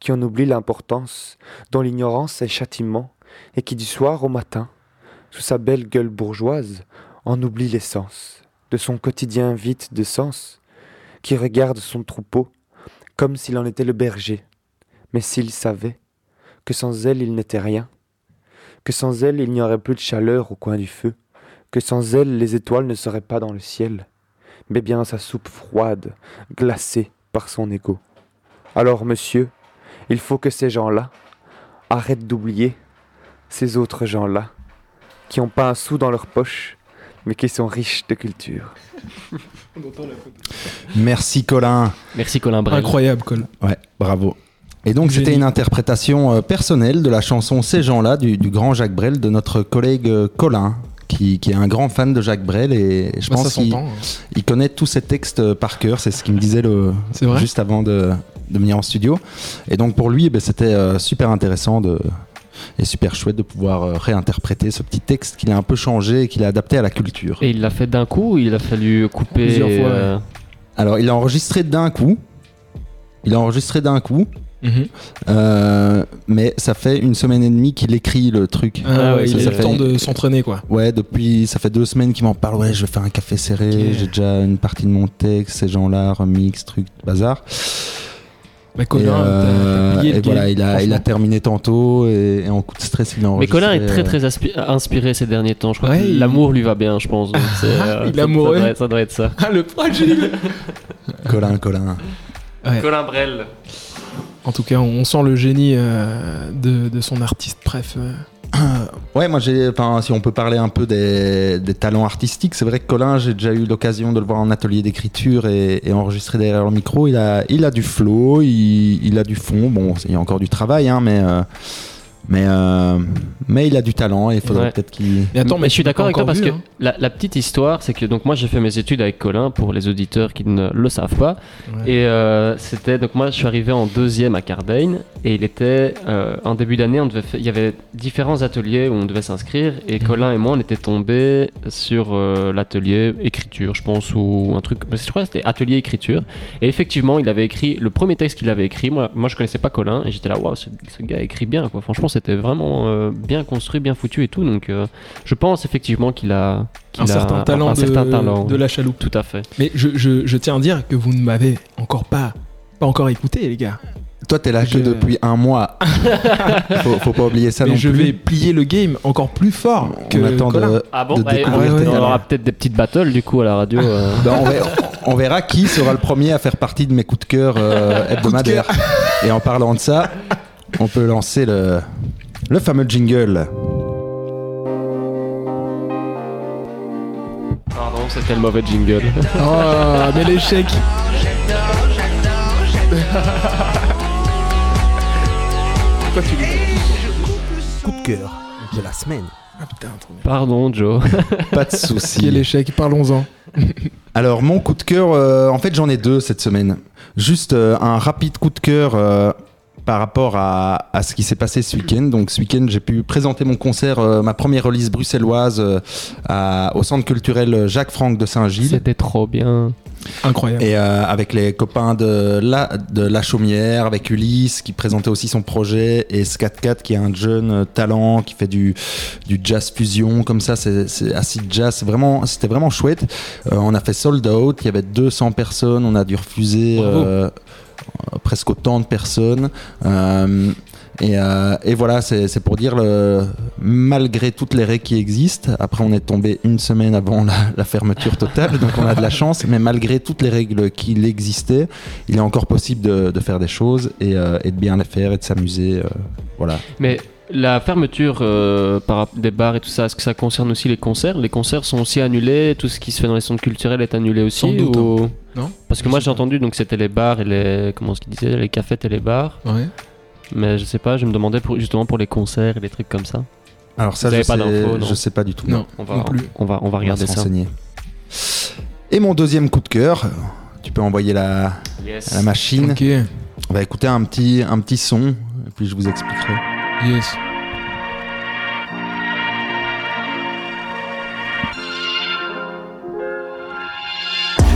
qui en oublie l'importance, dont l'ignorance est châtiment, et qui du soir au matin, sous sa belle gueule bourgeoise, en oublie l'essence, de son quotidien vide de sens, qui regarde son troupeau comme s'il en était le berger, mais s'il savait que sans elle il n'était rien, que sans elle il n'y aurait plus de chaleur au coin du feu, que sans elle les étoiles ne seraient pas dans le ciel, mais bien sa soupe froide, glacée par son égo. Alors, monsieur, il faut que ces gens-là arrêtent d'oublier ces autres gens-là, qui n'ont pas un sou dans leur poche, mais qui sont riches de culture. Merci Colin. Merci Colin Brel. Incroyable, Colin. Ouais, bravo. Et donc c'était une interprétation euh, personnelle de la chanson Ces gens-là du, du grand Jacques Brel de notre collègue euh, Colin. Qui, qui est un grand fan de Jacques Brel et je Bah, pense qu'il hein. il connaît tous ses textes euh, par cœur, c'est ce qu'il me disait le, juste avant de, de venir en studio. Et donc pour lui, eh ben, c'était euh, super intéressant de, et super chouette de pouvoir euh, réinterpréter ce petit texte qu'il a un peu changé et qu'il a adapté à la culture. Et il l'a fait d'un coup ou il a fallu couper Plusieurs fois, euh, Alors, il a enregistré d'un coup. Il a enregistré d'un coup. Mhm. Euh, mais ça fait une semaine et demie qu'il écrit le truc. Ah ouais, Ça, il a ça le fait- temps de s'entraîner, quoi. Ouais, depuis, ça fait deux semaines qu'il m'en parle. Ouais, je vais faire un café serré. J'ai déjà une partie de mon texte, ces gens-là, remix, truc, bazar. Mais Colin, et, euh, et voilà, il a, il a terminé tantôt et, et en coup de stress, il a Mais. Colin est très euh, très inspiré ces derniers temps. Je crois Ouais, que il- l'amour lui va bien, je pense. donc c'est, euh, Il est amoureux. Ça doit, être, ça doit être ça. Ah, le fragile Colin, Colin. Ouais. Colin Brel. En tout cas, on sent le génie euh, de, de son artiste préf. Ouais, moi j'ai, si on peut parler un peu des, des talents artistiques, c'est vrai que Colin, j'ai déjà eu l'occasion de le voir en atelier d'écriture et, et enregistrer derrière le micro. Il a, il a du flow, il, il a du fond. Bon, il y a encore du travail, hein, mais, euh, mais, euh, mais il a du talent et il faudrait Ouais. peut-être qu'il. Mais attends, mais je suis d'accord avec toi parce vu, que hein. la, la petite histoire, c'est que donc moi j'ai fait mes études avec Colin pour les auditeurs qui ne le savent pas. Ouais. Et euh, c'était donc moi je suis arrivé en deuxième à Cardaigne et il était euh, en début d'année on devait il y avait différents ateliers où on devait s'inscrire et Mhm. Colin et moi on était tombés sur euh, l'atelier écriture je pense ou un truc je crois que c'était atelier écriture et effectivement il avait écrit le premier texte qu'il avait écrit moi moi je connaissais pas Colin et j'étais là waouh ce, ce gars écrit bien quoi franchement c'était vraiment euh, bien construit bien foutu et tout donc euh, je pense effectivement qu'il a Un a certain talent un de, certain talent de la chaloupe. tout à fait Mais je, je- je tiens à dire que vous ne m'avez encore pas, pas encore écouté, les gars. Toi, t'es là que Je- depuis un mois. faut, faut pas oublier ça Mais non je plus. vais plier le game encore plus fort que On attend Colin. de, Ah bon de bah, découvrir on aura peut-être des petites battles du coup à la radio. euh. Ben, on, verra, on verra qui sera le premier à faire partie de mes coups de cœur euh, hebdomadaires. Et en parlant de ça, on peut lancer le, le fameux jingle. Pardon, c'était le mauvais jingle. Oh, mais l'échec Pourquoi tu Coup de cœur de la semaine. Ah putain, trop bien. Pardon Joe. Pas de souci. Quel échec, parlons-en. Alors mon coup de cœur, euh, en fait j'en ai deux cette semaine. Juste euh, un rapide coup de cœur euh, par rapport à, à ce qui s'est passé ce week-end. Donc ce week-end j'ai pu présenter mon concert, euh, ma première release bruxelloise euh, à- au centre culturel Jacques Franck de Saint-Gilles. C'était trop bien. Incroyable. Et euh, avec les copains de la, de la Chaumière, avec Ulysse qui présentait aussi son projet, et Scat4 qui est un jeune euh, talent qui fait du, du jazz fusion, comme ça, c'est acid jazz. Vraiment, C'était vraiment chouette. Euh, on a fait sold out, il y avait 200 personnes, on a dû refuser euh, presque autant de personnes. Euh, et, euh, et voilà, c'est pour dire, malgré toutes les règles qui existent, après on est tombé une semaine avant la, fermeture totale, donc on a de la chance, mais malgré toutes les règles qui existaient, il est encore possible de, de faire des choses et, euh, et de bien les faire et de s'amuser. voilà. Mais la fermeture euh, par, des bars et tout ça, est-ce que ça concerne aussi les concerts? Les concerts sont aussi annulés Tout ce qui se fait dans les centres culturels est annulé aussi Sans doute, ou- hein. Non? Parce que moi j'ai entendu donc c'était les bars et les comment ce qu'ils disaient les cafés et les bars. Ouais. Mais je sais pas, je me demandais pour, justement pour les concerts et les trucs comme ça. Alors ça, Vous je avez pas sais- d'infos, non? je sais pas du tout. Non, on va, non plus. On va, on va regarder se ça. renseigner. Et mon deuxième coup de cœur, tu peux envoyer la, Yes. la machine. Ok. On va écouter un petit, un petit son, et puis je vous expliquerai. Yes.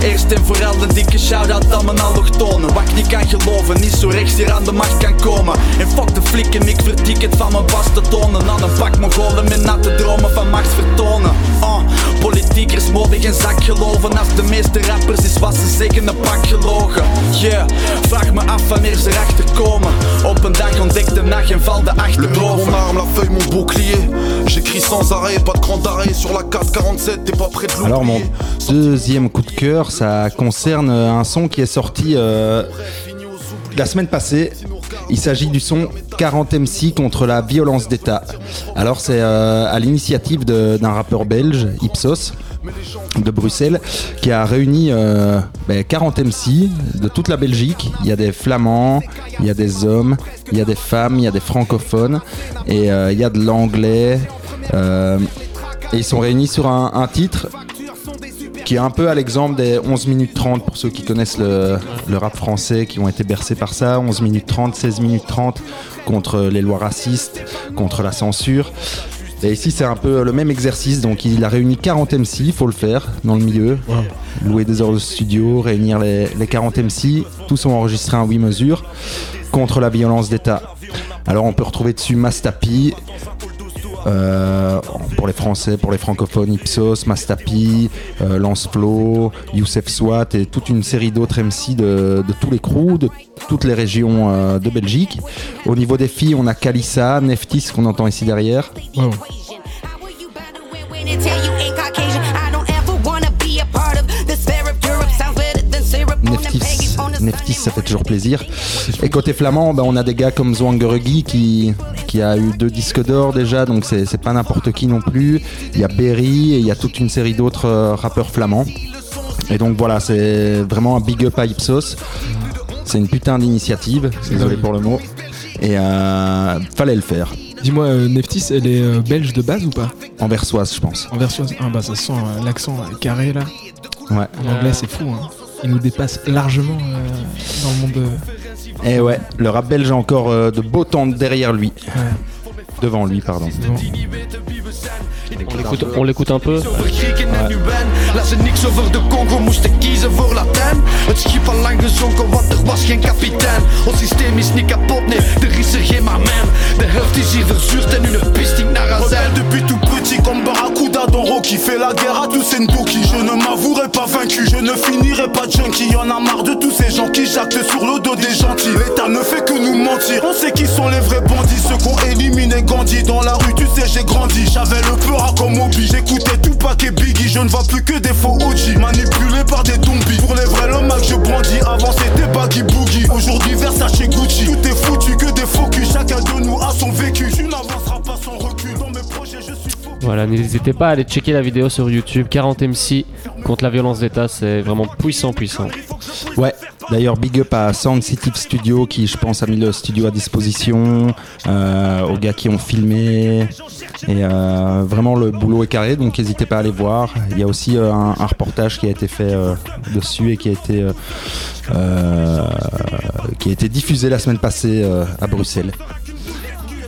Eerst en vooral een dikke shout-out aan mijn allochtonen. Wat ik niet kan geloven, niet zo rechts hier aan de macht kan komen. En fuck de flikken, ik verdik het van mijn bas te tonen. Aan een pak Mongolen met natte dromen van macht vertonen. Uh, Politiekers mogen geen zak geloven. Als de meeste rappers is wat ze zeggen een pak gelogen. Yeah, vraag me af wanneer ze erachter komen. Op een dag ontdekt de nacht en valt de achterover mon arme, la feuille, mon bouclier. J'écris sans arrêt, pas de grand d'arrêt. Sur la 447, t'es pas prêt de l'oublier. Deuxième coup de cœur, ça concerne un son qui est sorti euh, la semaine passée. Il s'agit du son 40 MC contre la violence d'État. Alors c'est euh, à l'initiative d'un rappeur belge, Ipsos, de Bruxelles, qui a réuni euh, ben, 40 MC de toute la Belgique. Il y a des flamands, il y a des hommes, il y a des femmes, il y a des francophones et il y a de l'anglais. et ils sont réunis sur un titre qui est un peu à l'exemple des 11 minutes 30 pour ceux qui connaissent le, le rap français, qui ont été bercés par ça. 11 minutes 30, 16 minutes 30 contre les lois racistes, contre la censure. Et ici, c'est un peu le même exercice. Donc, il a réuni 40 MC, il faut le faire dans le milieu. Louer des heures de studio, réunir les, les 40 MC. Tous sont enregistrés en 8 mesures contre la violence d'État. Alors, on peut retrouver dessus Mastapi, euh, pour les Français, pour les francophones, Ipsos, Mastapi, euh, Lance Youssef Swat et toute une série d'autres MC de, de tous les crews, de toutes les régions euh, de Belgique. Au niveau des filles, on a Kalissa, Neftis qu'on entend ici derrière. Neftis, ça fait toujours plaisir. Et côté flamand, ben, on a des gars comme Zwangerugui qui, qui a eu deux disques d'or déjà, donc c'est pas n'importe qui non plus. Il y a Berry et il y a toute une série d'autres euh, rappeurs flamands. Et donc voilà, c'est vraiment un big up à Ipsos. C'est une putain d'initiative, désolé pour le mot. Et euh, fallait le faire. Dis-moi, euh, Neftis, elle est euh, belge de base ou pas? Anversoise, je pense. Anversoise Ah bah ça sent euh, l'accent carré là. Ouais. L'anglais c'est fou, hein. Il nous dépasse largement euh, dans le monde. euh, Et ouais, le rap belge a encore euh, de beaux temps derrière lui. Devant lui, pardon. On l'écoute, on l'écoute un peu. Verkrieken en nu ben Laat ze niks over de Congo, moesten kiezen voor Latijn Het schip al lang gezonken, want er was geen kapitein Ons systeem is niet kapot, nee, er is er geen maar man De helft is hier verzuurd en hun pist stinkt naar azijn Rebelle depuis tout petit comme Barracuda dans Rocky Fait la guerre à tous ces Ndoki. Je ne m'avouerai pas vaincu Je ne finirai pas junkie. Y'en a marre de tous ces gens qui jactent sur le dos des gentils. L'État ne fait que nous mentir. On sait qui sont les vrais bandits Ceux qu'on éliminé Gandhi. Dans la rue tu sais j'ai grandi. J'avais le peur comme Obi. J'écoutais Tupac et Biggie. Je ne vois plus que des faux OG Manipulés par des zombies. Pour les vrais l'homme que je brandis. Avant c'était Baggy Boogie. Aujourd'hui Versace Gucci. Tout est foutu que des faux culs. Chacun de nous a son vécu. Tu n'avanceras pas sans recul Voilà, n'hésitez pas à aller checker la vidéo sur YouTube. 40 MC contre la violence d'État, c'est vraiment puissant, puissant. Ouais, d'ailleurs, big up à Sound City Studio qui, je pense, a mis le studio à disposition, euh, aux gars qui ont filmé. Et euh, vraiment, le boulot est carré, donc n'hésitez pas à aller voir. Il y a aussi euh, un, un reportage qui a été fait dessus et qui a été, qui a été diffusé la semaine passée à Bruxelles.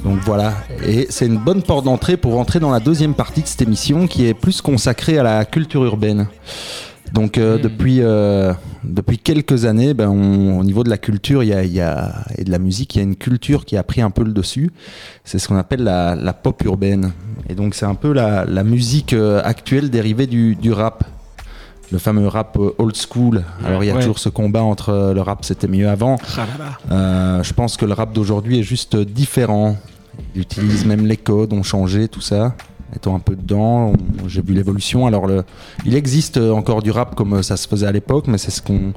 Donc voilà, et c'est une bonne porte d'entrée pour entrer dans la deuxième partie de cette émission qui est plus consacrée à la culture urbaine. Donc euh, depuis, euh, depuis quelques années, ben, on- au niveau de la culture il y a, il y a- et de la musique, il y a une culture qui a pris un peu le dessus. C'est ce qu'on appelle la, la pop urbaine. Et donc c'est un peu la, la musique euh, actuelle dérivée du, du rap. Le fameux rap old school. Alors il y a Ouais. toujours ce combat entre le rap c'était mieux avant. Ah je pense que le rap d'aujourd'hui est juste différent. Il utilise même les codes, ont changé, tout ça. Étant un peu dedans, j'ai vu l'évolution. Alors, le, il existe encore du rap comme ça se faisait à l'époque, mais c'est ce qu'on.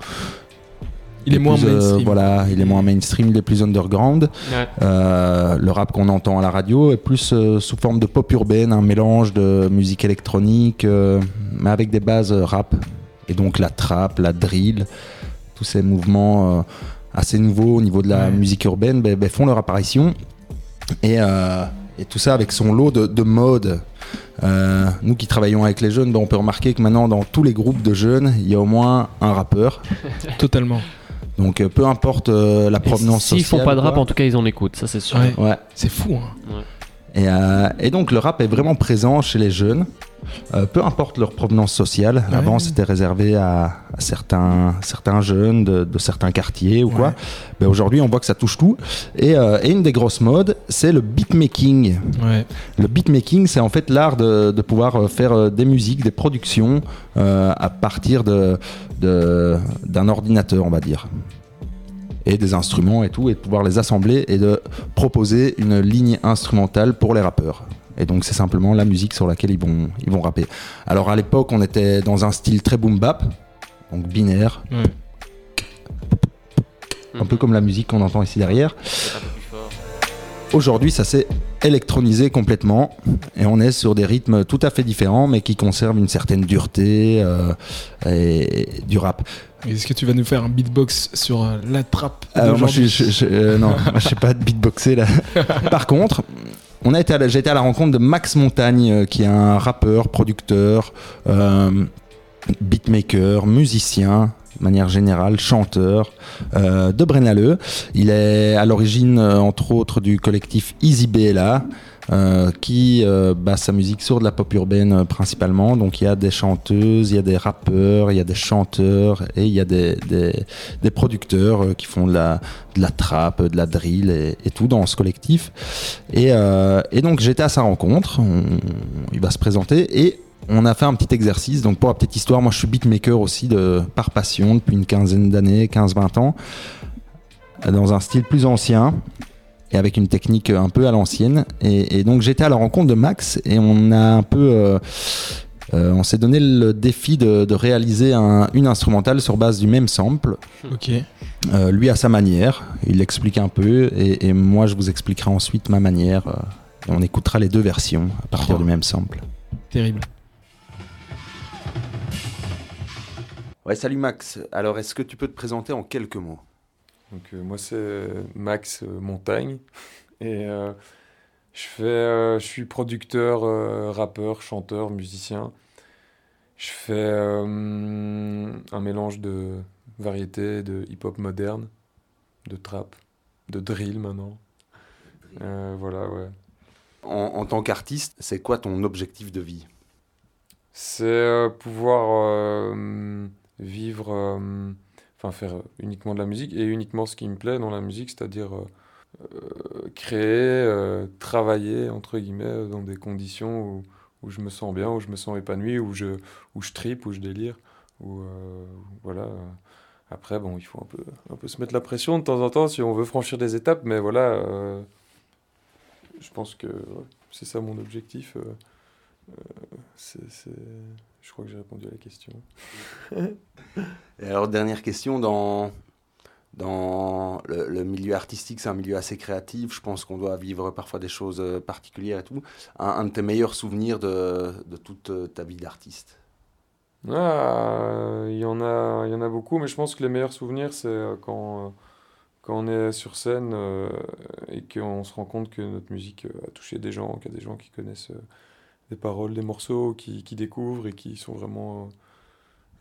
Il est moins plus, euh, mainstream. voilà, il est moins mainstream, il est plus underground. Ouais. Euh, le rap qu'on entend à la radio est plus euh, sous forme de pop urbaine, un mélange de musique électronique, euh, mais avec des bases rap. Et donc la trap, la drill, tous ces mouvements euh, assez nouveaux au niveau de la Ouais. musique urbaine ben, ben, font leur apparition. Et, euh, et tout ça avec son lot de, de modes. Euh, nous qui travaillons avec les jeunes, ben, on peut remarquer que maintenant dans tous les groupes de jeunes, il y a au moins un rappeur. Totalement. Donc euh, peu importe euh, la provenance S'ils sociale. font pas de rap, quoi. en tout cas, ils en écoutent, ça c'est sûr. Ouais. Ouais. C'est fou. Hein. Ouais. Et, euh, et donc le rap est vraiment présent chez les jeunes, euh, peu importe leur provenance sociale. Ouais. Avant c'était réservé à, à certains, certains jeunes de, de certains quartiers ou quoi. Mais aujourd'hui on voit que ça touche tout. Et, euh, et une des grosses modes, c'est le beatmaking. Ouais. Le beatmaking, c'est en fait l'art de, de pouvoir faire des musiques, des productions à partir de- d'un ordinateur, on va dire. Et des instruments et tout, et de pouvoir les assembler et de proposer une ligne instrumentale pour les rappeurs. Et donc c'est simplement la musique sur laquelle ils vont, ils vont rapper. Alors à l'époque, on était dans un style très boom bap, donc binaire, Ouais. un peu comme la musique qu'on entend ici derrière. Aujourd'hui, ça s'est électronisé complètement et on est sur des rythmes tout à fait différents, mais qui conservent une certaine dureté euh, et du rap. Est-ce que tu vas nous faire un beatbox sur euh, la trappe Alors moi, je, je- je- euh, non, moi, je sais pas de beatboxer là. Par contre, on a été à la- j'ai été à la rencontre de Max Montagne, euh, qui est un rappeur, producteur, euh, beatmaker, musicien, manière générale, chanteur euh, de Brennaleux. Il est à l'origine, euh, entre autres, du collectif Easy BLA. euh, qui euh, base sa musique sur de la pop urbaine euh, principalement. Donc il y a des chanteuses, il y a des rappeurs, il y a des chanteurs et il y a des, des, producteurs euh, qui font de la, de la trap, de la drill et, tout dans ce collectif. Et, donc j'étais à sa rencontre, on- il va se présenter et on a fait un petit exercice. Donc pour la petite histoire, moi je suis beatmaker aussi de, par passion depuis une quinzaine d'années, 15-20 ans, dans un style plus ancien et avec une technique un peu à l'ancienne. Et, et donc j'étais à la rencontre de Max et on a un peu... euh, euh, on s'est donné le défi de, de réaliser un- une instrumentale sur base du même sample. Ok. Euh, lui à sa manière, il l'explique un peu et, et moi je vous expliquerai ensuite ma manière. euh, et on écoutera les deux versions à partir Oh. du même sample. Terrible. Ouais, salut Max. Alors est-ce que tu peux te présenter en quelques mots? Donc euh, moi c'est Max euh, Montagne et euh, je fais euh, je suis producteur, euh, rappeur, chanteur, musicien. Je fais euh, un mélange de variétés, de hip-hop moderne, de trap, de drill maintenant. Euh, voilà, ouais. en, en tant qu'artiste, c'est quoi ton objectif de vie? C'est euh, pouvoir euh, vivre, euh, enfin faire uniquement de la musique et uniquement ce qui me plaît dans la musique, c'est-à-dire euh, euh, créer, travailler entre guillemets dans des conditions où, où je me sens bien, où je me sens épanoui, où je, où je tripe, où je délire, où voilà. Après, bon, il faut un peu, un peu se mettre la pression de temps en temps si on veut franchir des étapes, mais voilà, je pense que c'est ça mon objectif. c'est- Je crois que j'ai répondu à la question. Et alors, dernière question, dans, dans le, le milieu artistique, c'est un milieu assez créatif. Je pense qu'on doit vivre parfois des choses euh, particulières et tout. Un, un de tes meilleurs souvenirs de, de toute euh, ta vie d'artiste? Ah, il y en a, il y en a beaucoup, mais je pense que les meilleurs souvenirs, c'est euh, quand, quand on est sur scène et qu'on se rend compte que notre musique a touché des gens, qu'il y a des gens qui connaissent des paroles, des morceaux, qui, qui découvrent et qui sont vraiment,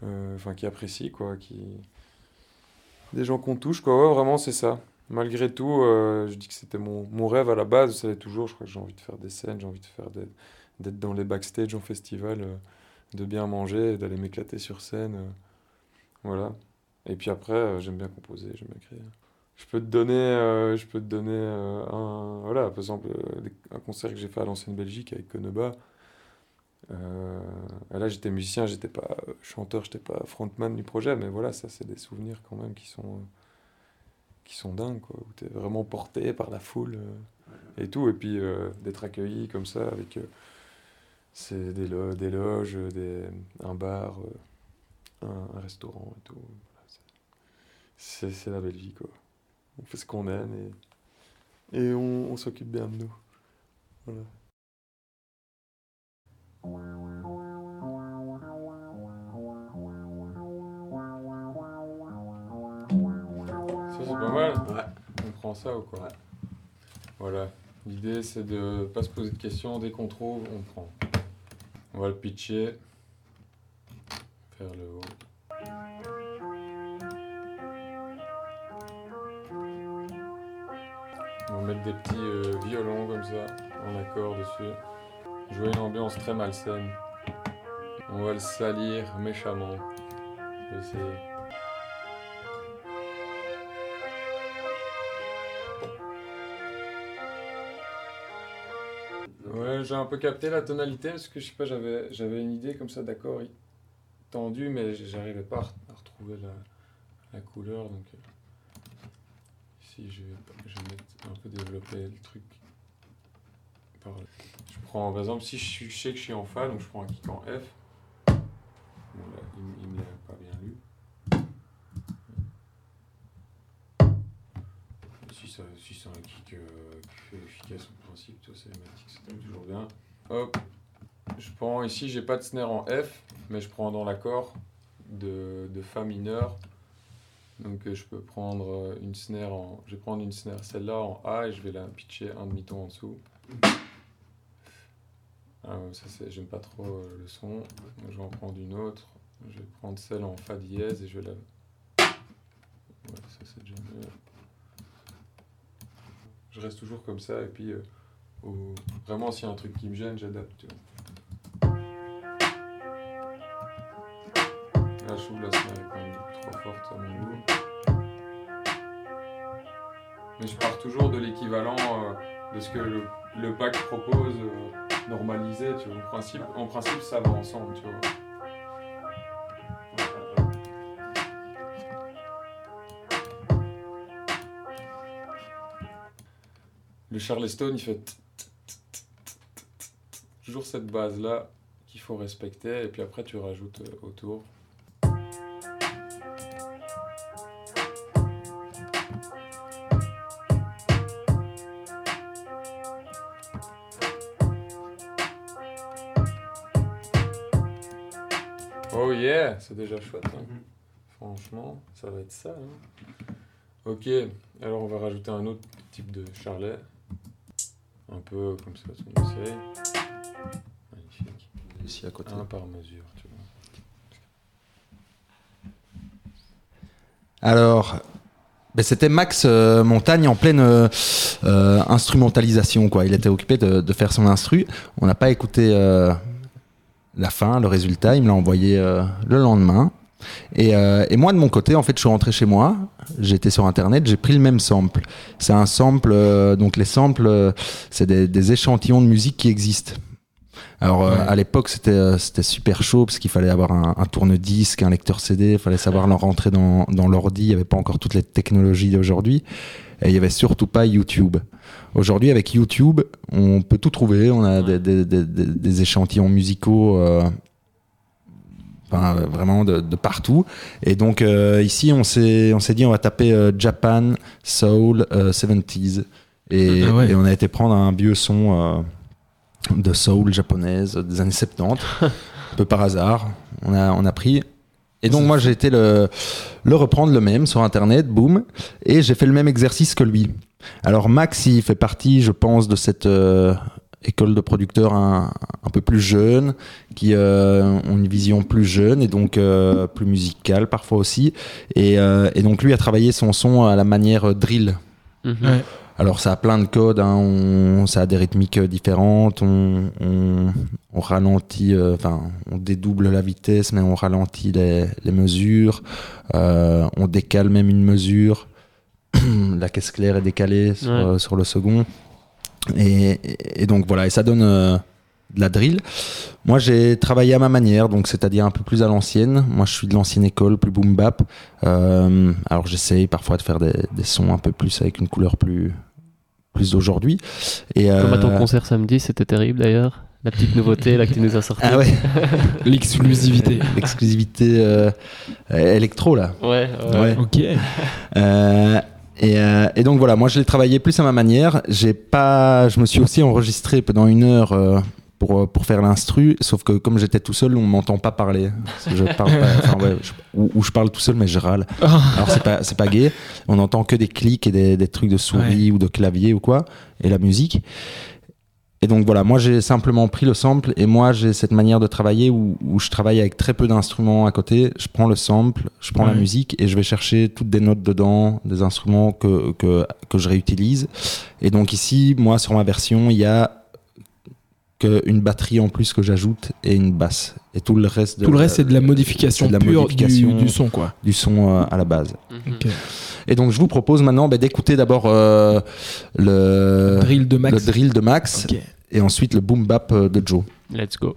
euh, enfin, qui apprécient, quoi, qui, des gens qu'on touche, quoi. Ouais, vraiment, c'est ça. Malgré tout, euh, je dis que c'était mon, mon rêve à la base, ça l'est toujours. Je crois que j'ai envie de faire des scènes, j'ai envie de faire d'être dans les backstage en festival. euh, de bien manger d'aller m'éclater sur scène. voilà. Et puis après, j'aime bien composer, j'aime bien créer. Je peux te donner, je peux te donner un, voilà, par exemple, un concert que j'ai fait à l'ancienne Belgique avec Koneba. Euh, là, j'étais musicien, j'étais pas euh, chanteur, j'étais pas frontman du projet, mais voilà, ça, c'est des souvenirs quand même qui sont, euh, qui sont dingues, quoi, où t'es vraiment porté par la foule et tout, et puis d'être accueilli comme ça avec c'est des, lo- des loges, des, un bar, un, restaurant et tout. C'est- la belle vie, quoi. On fait ce qu'on aime et, et on, s'occupe bien de nous. Ça, c'est pas mal. On prend ça ou quoi Voilà. L'idée, c'est de pas se poser de questions. Dès qu'on trouve, on prend. On va le pitcher vers le haut. On va mettre des petits euh, violons comme ça, en accord dessus. Jouer une ambiance très malsaine. On va le salir méchamment. Ouais, j'ai un peu capté la tonalité parce que je sais pas, j'avais j'avais une idée comme ça d'accord tendu, mais j'arrivais pas à re- à retrouver la, la couleur. Donc euh, ici, je vais, je vais un peu développer le truc. Je prends par exemple si je, sais que je suis en fa, donc je prends un kick en F. Il, me l'a pas bien lu. Si, si c'est un kick euh, qui est efficace en principe, tu vois, c'est tombe toujours bien. Hop, je prends ici, j'ai pas de snare en F, mais je prends dans l'accord de, de Fa mineur. Donc euh, je peux prendre euh, une snare en. Je vais prendre une snare, celle-là en A, et je vais la pitcher un demi-ton en dessous. Ah, j'aime pas trop euh, le son. Je vais en prendre une autre. Je vais prendre celle en Fa dièse et je vais la. Ouais, ça c'est déjà mieux. Je reste toujours comme ça et puis euh, vraiment s'il y a un truc qui me gêne, j'adapte. Là je trouve la est quand même trop forte à mon goût. Mais je pars toujours de l'équivalent euh, de ce que le, bac propose normalisé, tu vois. En principe, en principe ça va ensemble, tu vois. Le Charleston, il fait toujours cette base-là qu'il faut respecter, et puis après tu rajoutes euh, autour. C'est déjà chouette. hein. Franchement, ça va être ça. hein. Ok, alors on va rajouter un autre type de charlet. Un peu comme ça, on essaye. Magnifique. Ici à côté. Un par mesure, tu vois. Alors, ben, c'était Max euh, Montagne en pleine euh, euh, instrumentalisation. Quoi. Il était occupé de, de faire son instru. On n'a pas écouté euh, la fin, le résultat. Il me l'a envoyé euh, le lendemain. Et, euh, et moi, de mon côté, en fait, je suis rentré chez moi. J'étais sur Internet. J'ai pris le même sample. C'est un sample. euh, donc, les samples, euh, c'est des, des échantillons de musique qui existent. Alors euh, Ouais. à l'époque c'était euh, c'était super chaud parce qu'il fallait avoir un, un tourne-disque, un lecteur CD, il fallait savoir le rentrer dans, dans l'ordi, il n'y avait pas encore toutes les technologies d'aujourd'hui et il n'y avait surtout pas YouTube. Aujourd'hui avec YouTube on peut tout trouver, on a des, des- des- des- des échantillons musicaux euh, vraiment de, de partout et donc euh, ici on s'est on s'est dit on va taper euh, Japan Soul euh, 70s et, Ah ouais. et on a été prendre un vieux son de soul japonaise des années 70, un peu par hasard. On a, on a pris. Et donc, moi, j'ai été le, le reprendre le même sur Internet, boum, et j'ai fait le même exercice que lui. Alors, Max, il fait partie, je pense, de cette euh, école de producteurs un, un peu plus jeune, qui euh, ont une vision plus jeune et donc euh, plus musicale parfois aussi. Et, euh, et donc, lui a travaillé son son à la manière drill. Ouais. Alors ça a plein de codes, hein, on, ça a des rythmiques euh, différentes, on, on, on ralentit, euh, enfin on dédouble la vitesse, mais on ralentit les, les mesures, euh, on décale même une mesure, la caisse claire est décalée sur, Ouais. euh, sur le second, et, et- et donc voilà, et ça donne de la drill. Moi j'ai travaillé à ma manière, donc c'est-à-dire un peu plus à l'ancienne. Moi je suis de l'ancienne école, plus boom bap. Euh, alors j'essaye parfois de faire des, des sons un peu plus avec une couleur plus plus d'aujourd'hui. Et Comme à ton euh, concert samedi, c'était terrible d'ailleurs. La petite nouveauté là que tu nous as sorti. Ah ouais. L'exclusivité. L'exclusivité euh, euh, électro là. Ouais, ouais. Ok. Euh, et, euh, et donc voilà, moi je l'ai travaillé plus à ma manière. J'ai pas, je me suis aussi enregistré pendant une heure euh, pour euh, pour faire l'instru. Sauf que comme j'étais tout seul, on m'entend pas parler. Je parle pas, enfin, ouais, je- ou, ou je parle tout seul mais je râle. Ah. Alors c'est pas pas gay. On entend que des clics et des, des trucs de souris ou de clavier ou quoi et la musique. Et donc voilà, moi j'ai simplement pris le sample et moi j'ai cette manière de travailler où, où je travaille avec très peu d'instruments à côté. Je prends le sample, je prends la musique et je vais chercher toutes des notes dedans, des instruments que, que, que je réutilise. Et donc ici, moi sur ma version, il y a qu'une batterie en plus que j'ajoute et une basse. Et tout le reste, Tout le reste, c'est de la modification de la pure modification du, du son, quoi. du son euh, à la base. Ok. Et donc je vous propose maintenant bah, d'écouter d'abord euh, le Drill de Max. le drill de Max et ensuite le boom bap euh, de Joe. Let's go.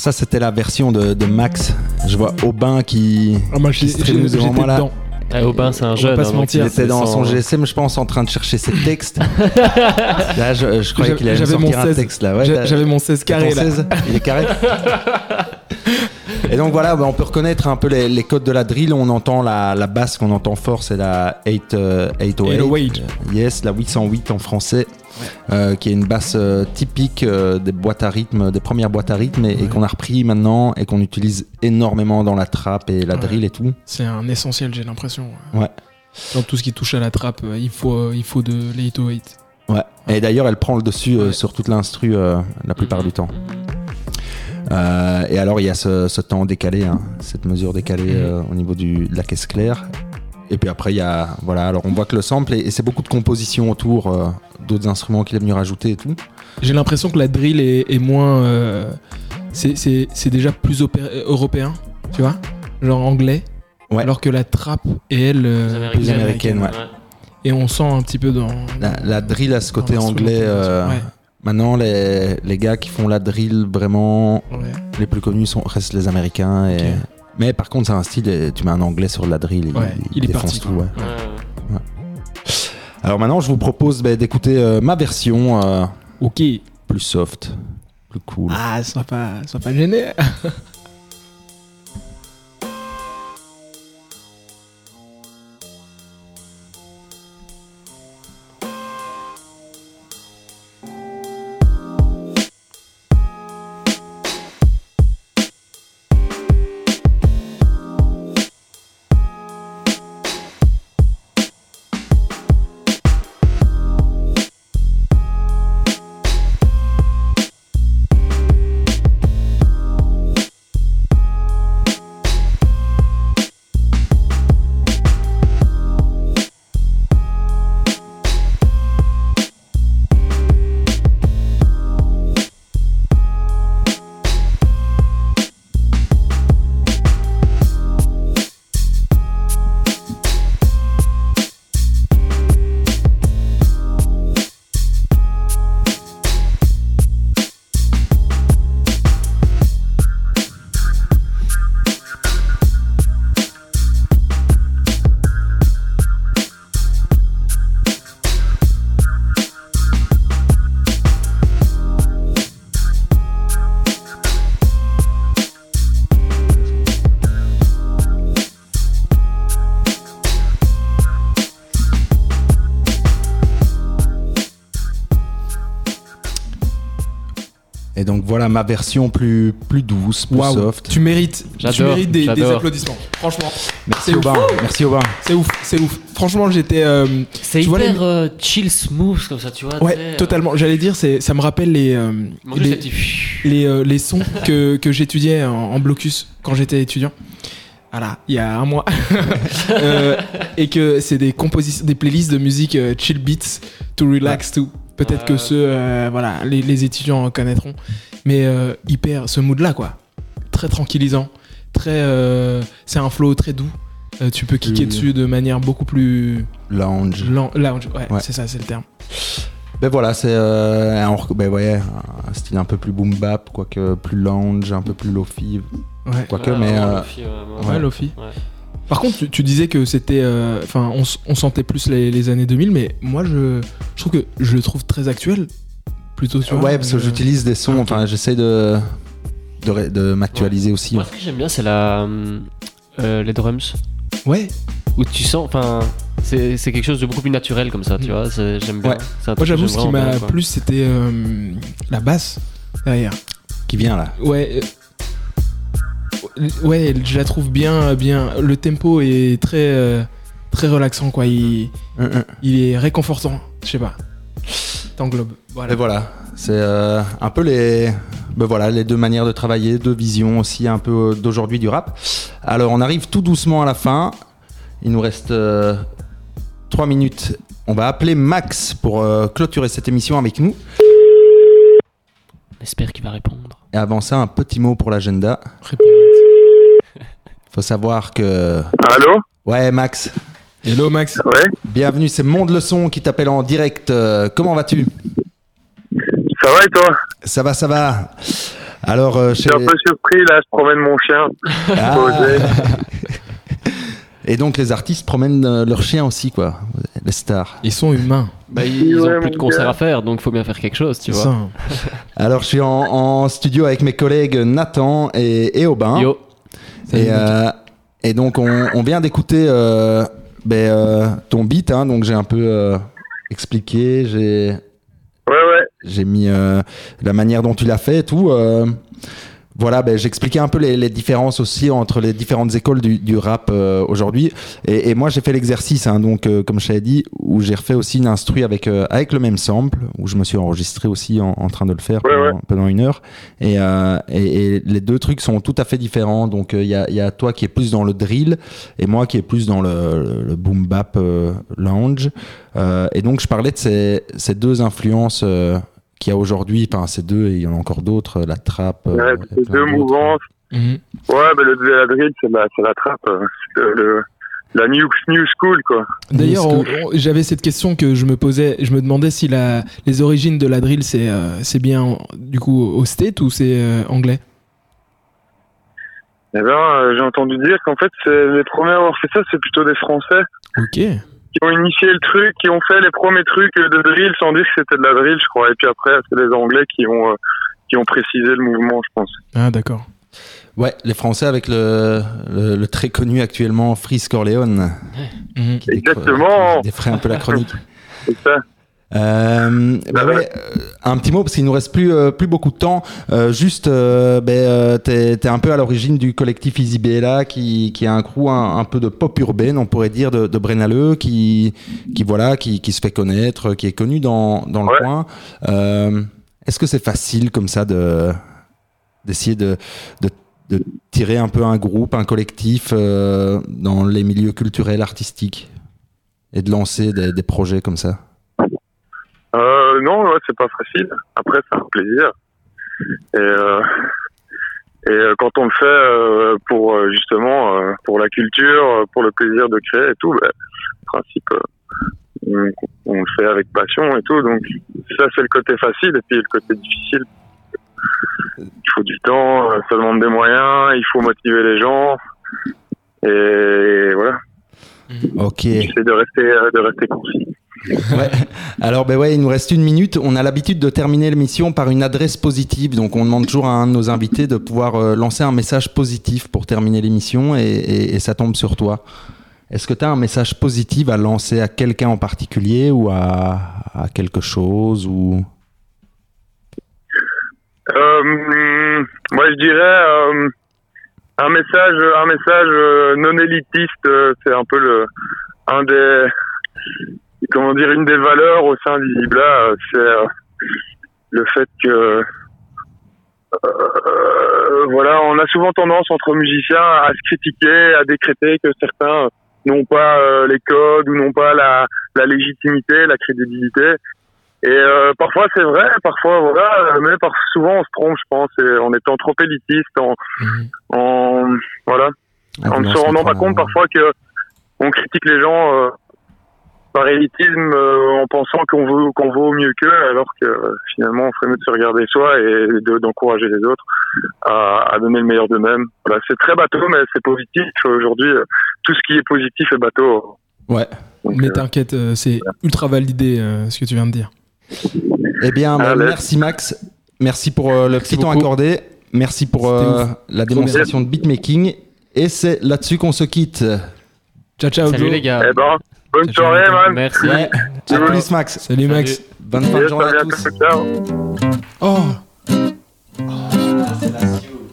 Ça c'était la version de, de Max. Je vois Aubin qui, Ah, moi, qui se j'ai- devant moi là. dedans. Eh, Aubin, c'est un On va jeune. pas se hein, donc mentir. Il était dans son sans- GSM, je pense, en train de chercher ses textes. là, je, je croyais qu'il allait J'avais mon sortir un 16. texte là. Ouais, t'as- J'avais mon 16 t'as ton carré là. 16 Il est carré. Et donc voilà, bah, on peut reconnaître un peu les, les codes de la drill. On entend la, la basse qu'on entend fort, c'est la 8, euh, 808. 808. Euh, Yes, la 808 en français, euh, qui est une basse euh, typique euh, des boîtes à rythme, des premières boîtes à rythme, et, et qu'on a repris maintenant et qu'on utilise énormément dans la trap et la Ouais. drill et tout. C'est un essentiel, j'ai l'impression. Ouais. Dans tout ce qui touche à la trappe, il faut, euh, il faut de l'808. Ouais. Et d'ailleurs, elle prend le dessus euh, sur toute l'instru euh, la plupart du temps. Euh, et alors, il y a ce, ce temps décalé, hein, cette mesure décalée euh, au niveau du, de la caisse claire. Et puis après, il y a. Voilà, alors on voit que le sample, et, et c'est beaucoup de compositions autour euh, d'autres instruments qu'il est venu rajouter et tout. J'ai l'impression que la drill est, est moins. euh, c'est- c'est c'est déjà plus opé- européen, tu vois Genre anglais. Ouais. Alors que la trappe est elle. euh, Plus américaine, ouais. Et on sent un petit peu dans. La, la drill a ce côté anglais. euh, Ouais. Maintenant, les, les gars qui font la drill vraiment Ouais. les plus connus sont, restent les américains. Et... Mais par contre, c'est un style, tu mets un anglais sur la drill, il, il est parti, tout. Ouais. Alors maintenant, je vous propose bah, d'écouter euh, ma version. euh, ok. Plus soft, plus cool. Ah, sois pas, sois pas gêné. voilà ma version plus, plus douce, plus Waouh, soft. Tu mérites, tu mérites des, des applaudissements. Franchement. Merci C'est Aubin, merci Aubin. C'est ouf, c'est ouf. Franchement, j'étais. euh, C'est tu vois, hyper les- euh, chill, smooth comme ça, tu vois. Ouais, euh, totalement. J'allais dire, c'est, ça me rappelle les euh, les, les euh, les sons que, que j'étudiais en, en blocus quand j'étais étudiant. Voilà, il y a un mois. Euh, et que c'est des compositions, des playlists de musique euh, chill beats to relax to. Peut-être que ceux, euh, voilà, les, les étudiants connaîtront. Mais euh, hyper, ce mood-là, quoi. Très tranquillisant. Très, euh, c'est un flow très doux. Euh, tu peux kicker Plus- dessus de manière beaucoup plus Lounge. lan- lounge. Ouais, Ouais. c'est ça, c'est le terme. Ben voilà, c'est euh, un, ben ouais, un style un peu plus boom bap, quoique plus lounge, un peu plus lofi. Ouais. Quoique, Ouais, mais. euh, lofi, ouais, Par contre, tu, tu disais que c'était. euh, Enfin, on, s- on sentait plus les, les années 2000, mais moi, je, je trouve que je le trouve très actuel. Plutôt, vois. ouais, parce que euh, j'utilise des sons, enfin j'essaie de, de, m'actualiser aussi. Moi, ce que j'aime bien, c'est la, euh, les drums. Ouais. Où tu sens, enfin, c'est c'est quelque chose de beaucoup plus naturel comme ça, tu vois. c'est- J'aime bien. Ouais. Moi, j'avoue, ce qui m'a plu, c'était euh, la basse derrière. Qui vient là. Ouais. Euh, Ouais, je la trouve bien, bien. Le tempo est très, euh, très relaxant, quoi. Il, il est réconfortant. Je sais pas. T'englobes. Voilà. Et voilà, c'est euh, un peu les, ben voilà, les deux manières de travailler, deux visions aussi un peu d'aujourd'hui du rap. Alors on arrive tout doucement à la fin. Il nous reste euh, trois minutes. On va appeler Max pour euh, clôturer cette émission avec nous. On espère qu'il va répondre. Et avant ça, un petit mot pour l'agenda. Faut savoir que. Allô? Ouais, Max. Hello, Max. Ouais. Bienvenue, c'est Monde Le Son qui t'appelle en direct. Euh, comment vas-tu? Ça va et toi? Ça va, ça va. Alors, euh, Je suis un peu surpris là, je promène mon chien. Ah. Posé. Et donc les artistes promènent euh, leurs chiens aussi, quoi. Les stars. Ils sont humains. Bah, ils Ouais, ont plus de concerts à faire, donc il faut bien faire quelque chose, tu vois. ça. Alors je suis en, en studio avec mes collègues Nathan et, et Aubin. Yo. Et, euh, et donc on, on vient d'écouter euh, ben, euh, ton beat, hein, donc j'ai un peu euh, expliqué, j'ai Ouais, ouais. j'ai mis euh, la manière dont tu l'as fait et tout. Euh, voilà, ben, j'expliquais un peu les, les différences aussi entre les différentes écoles du, du rap euh, aujourd'hui. Et, et moi, j'ai fait l'exercice, hein, donc euh, comme je t'avais dit, où j'ai refait aussi une instru avec euh, avec le même sample, où je me suis enregistré aussi en, en train de le faire pendant, pendant une heure. Et, euh, et, et les deux trucs sont tout à fait différents. Donc euh, il y, a, y a toi qui est plus dans le drill et moi qui est plus dans le, le boom bap euh, lounge. Euh, et donc je parlais de ces, ces deux influences. Euh, qu'il y a aujourd'hui, enfin ces deux, et il y en a encore d'autres, la trappe. euh, Ouais, c'est deux mouvances. Mhm. Ouais, mais le la drill, c'est la, trappe. euh, le- le- la new, new school, quoi. D'ailleurs, j'avais cette question que je me posais. Je me demandais si la, les origines de la drill, c'est euh, c'est bien du coup au state ou c'est euh, anglais? Eh ben, euh, j'ai entendu dire qu'en fait, c'est les premiers à avoir fait ça, c'est plutôt des Français Ok. Qui ont initié le truc, qui ont fait les premiers trucs de drill sans dire que c'était de la drill, je crois. Et puis après, c'est les Anglais qui ont, euh, qui ont précisé le mouvement, je pense. Ah, d'accord. Ouais, les Français avec le, le, le très connu actuellement Freeze Corleone. Qui décro- Exactement. qui défraie un peu la chronique. C'est ça. Euh, bah ouais, euh, un petit mot parce qu'il nous reste plus euh, plus beaucoup de temps. Euh, juste, euh, ben, euh, t'es t'es un peu à l'origine du collectif BLA qui qui a un crew un, un peu de pop urbaine, on pourrait dire de, de Brennaleux, qui qui voilà, qui, qui se fait connaître, qui est connu dans dans le coin. Euh, Est-ce que c'est facile comme ça de d'essayer de, de de tirer un peu un groupe, un collectif euh, dans les milieux culturels, artistiques et de lancer des, des projets comme ça? Euh, non, ouais, c'est pas facile. Après, c'est un plaisir. Et, euh, et euh, quand on le fait euh, pour euh, justement euh, pour la culture, euh, pour le plaisir de créer et tout, ben, en principe, euh, on, on le fait avec passion et tout. Donc ça, c'est le côté facile. Et puis le côté difficile, il faut du temps, euh, ça demande des moyens, il faut motiver les gens. Et voilà. Ok. J'essaie de rester de rester concis. Alors, ben il nous reste une minute. On a l'habitude de terminer l'émission par une adresse positive. Donc, on demande toujours à un de nos invités de pouvoir euh, lancer un message positif pour terminer l'émission et, ça tombe sur toi. Est-ce que tu as un message positif à lancer à quelqu'un en particulier ou à, quelque chose. Euh, moi, je dirais euh, un message, non élitiste. c'est un peu un des, comment dire, une des valeurs au sein d'Isibla. c'est euh, le fait que, euh, voilà, on a souvent tendance entre musiciens à se critiquer, à décréter que certains n'ont pas euh, les codes ou n'ont pas la, la légitimité, la crédibilité. Et euh, parfois c'est vrai, parfois voilà, mais par, souvent on se trompe, je pense, et en étant trop élitiste, en, en voilà, Ah, en ne non, se rendant pas compte parfois que on critique les gens euh, par élitisme euh, en pensant qu'on veut qu'on vaut mieux qu'eux, alors que euh, finalement on ferait mieux de se regarder soi et de- d'encourager les autres à, à donner le meilleur d'eux-mêmes. Voilà, c'est très bateau, mais c'est positif. Aujourd'hui, euh, tout ce qui est positif est bateau. Ouais. Mais t'inquiète, euh, c'est ultra validé euh, ce que tu viens de dire. Eh bien, bah, Allez. merci Max. Merci pour euh, le petit temps accordé. Merci pour euh, la démonstration de beatmaking. Et c'est là-dessus qu'on se quitte. Ciao, ciao, Salut Joe. les gars. Eh ben, bonne Ciao, soirée, man. Merci. Ouais. À Salut. plus Max. Salut Max. Bonne fin de journée à à tous. ciao. Oh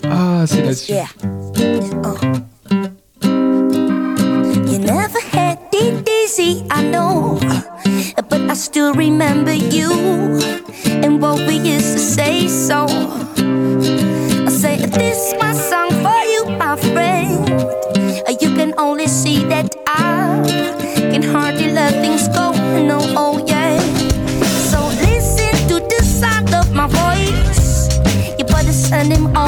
Ah, c'est là-dessus. Yeah. You never had it easy, I know. But I still remember you and what we used to say so. I say, This my song for you, my friend. You can only see that I can hardly let things go. No, oh yeah. So listen to the sound of my voice. You better send him all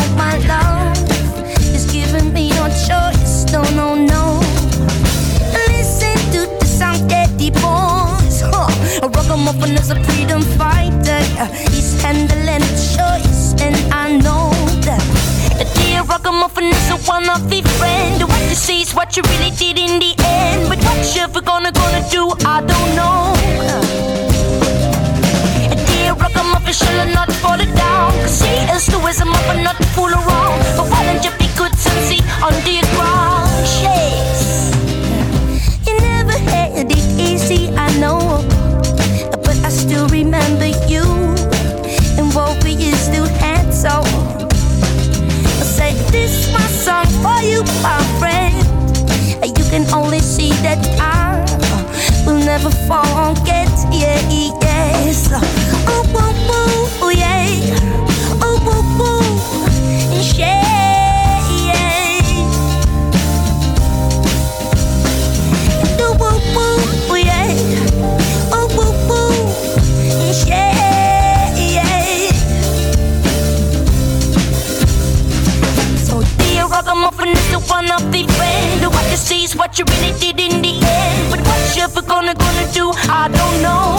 do, I don't know.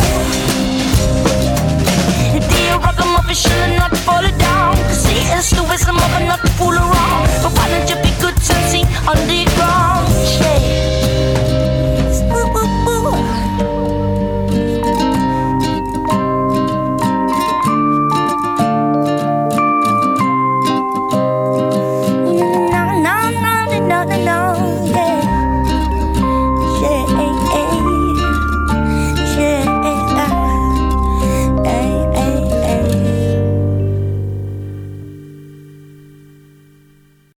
Dear Rockamuffin, should've not fallen down. Cause he is the wisdom of a not to fool around. But why don't you be good to see under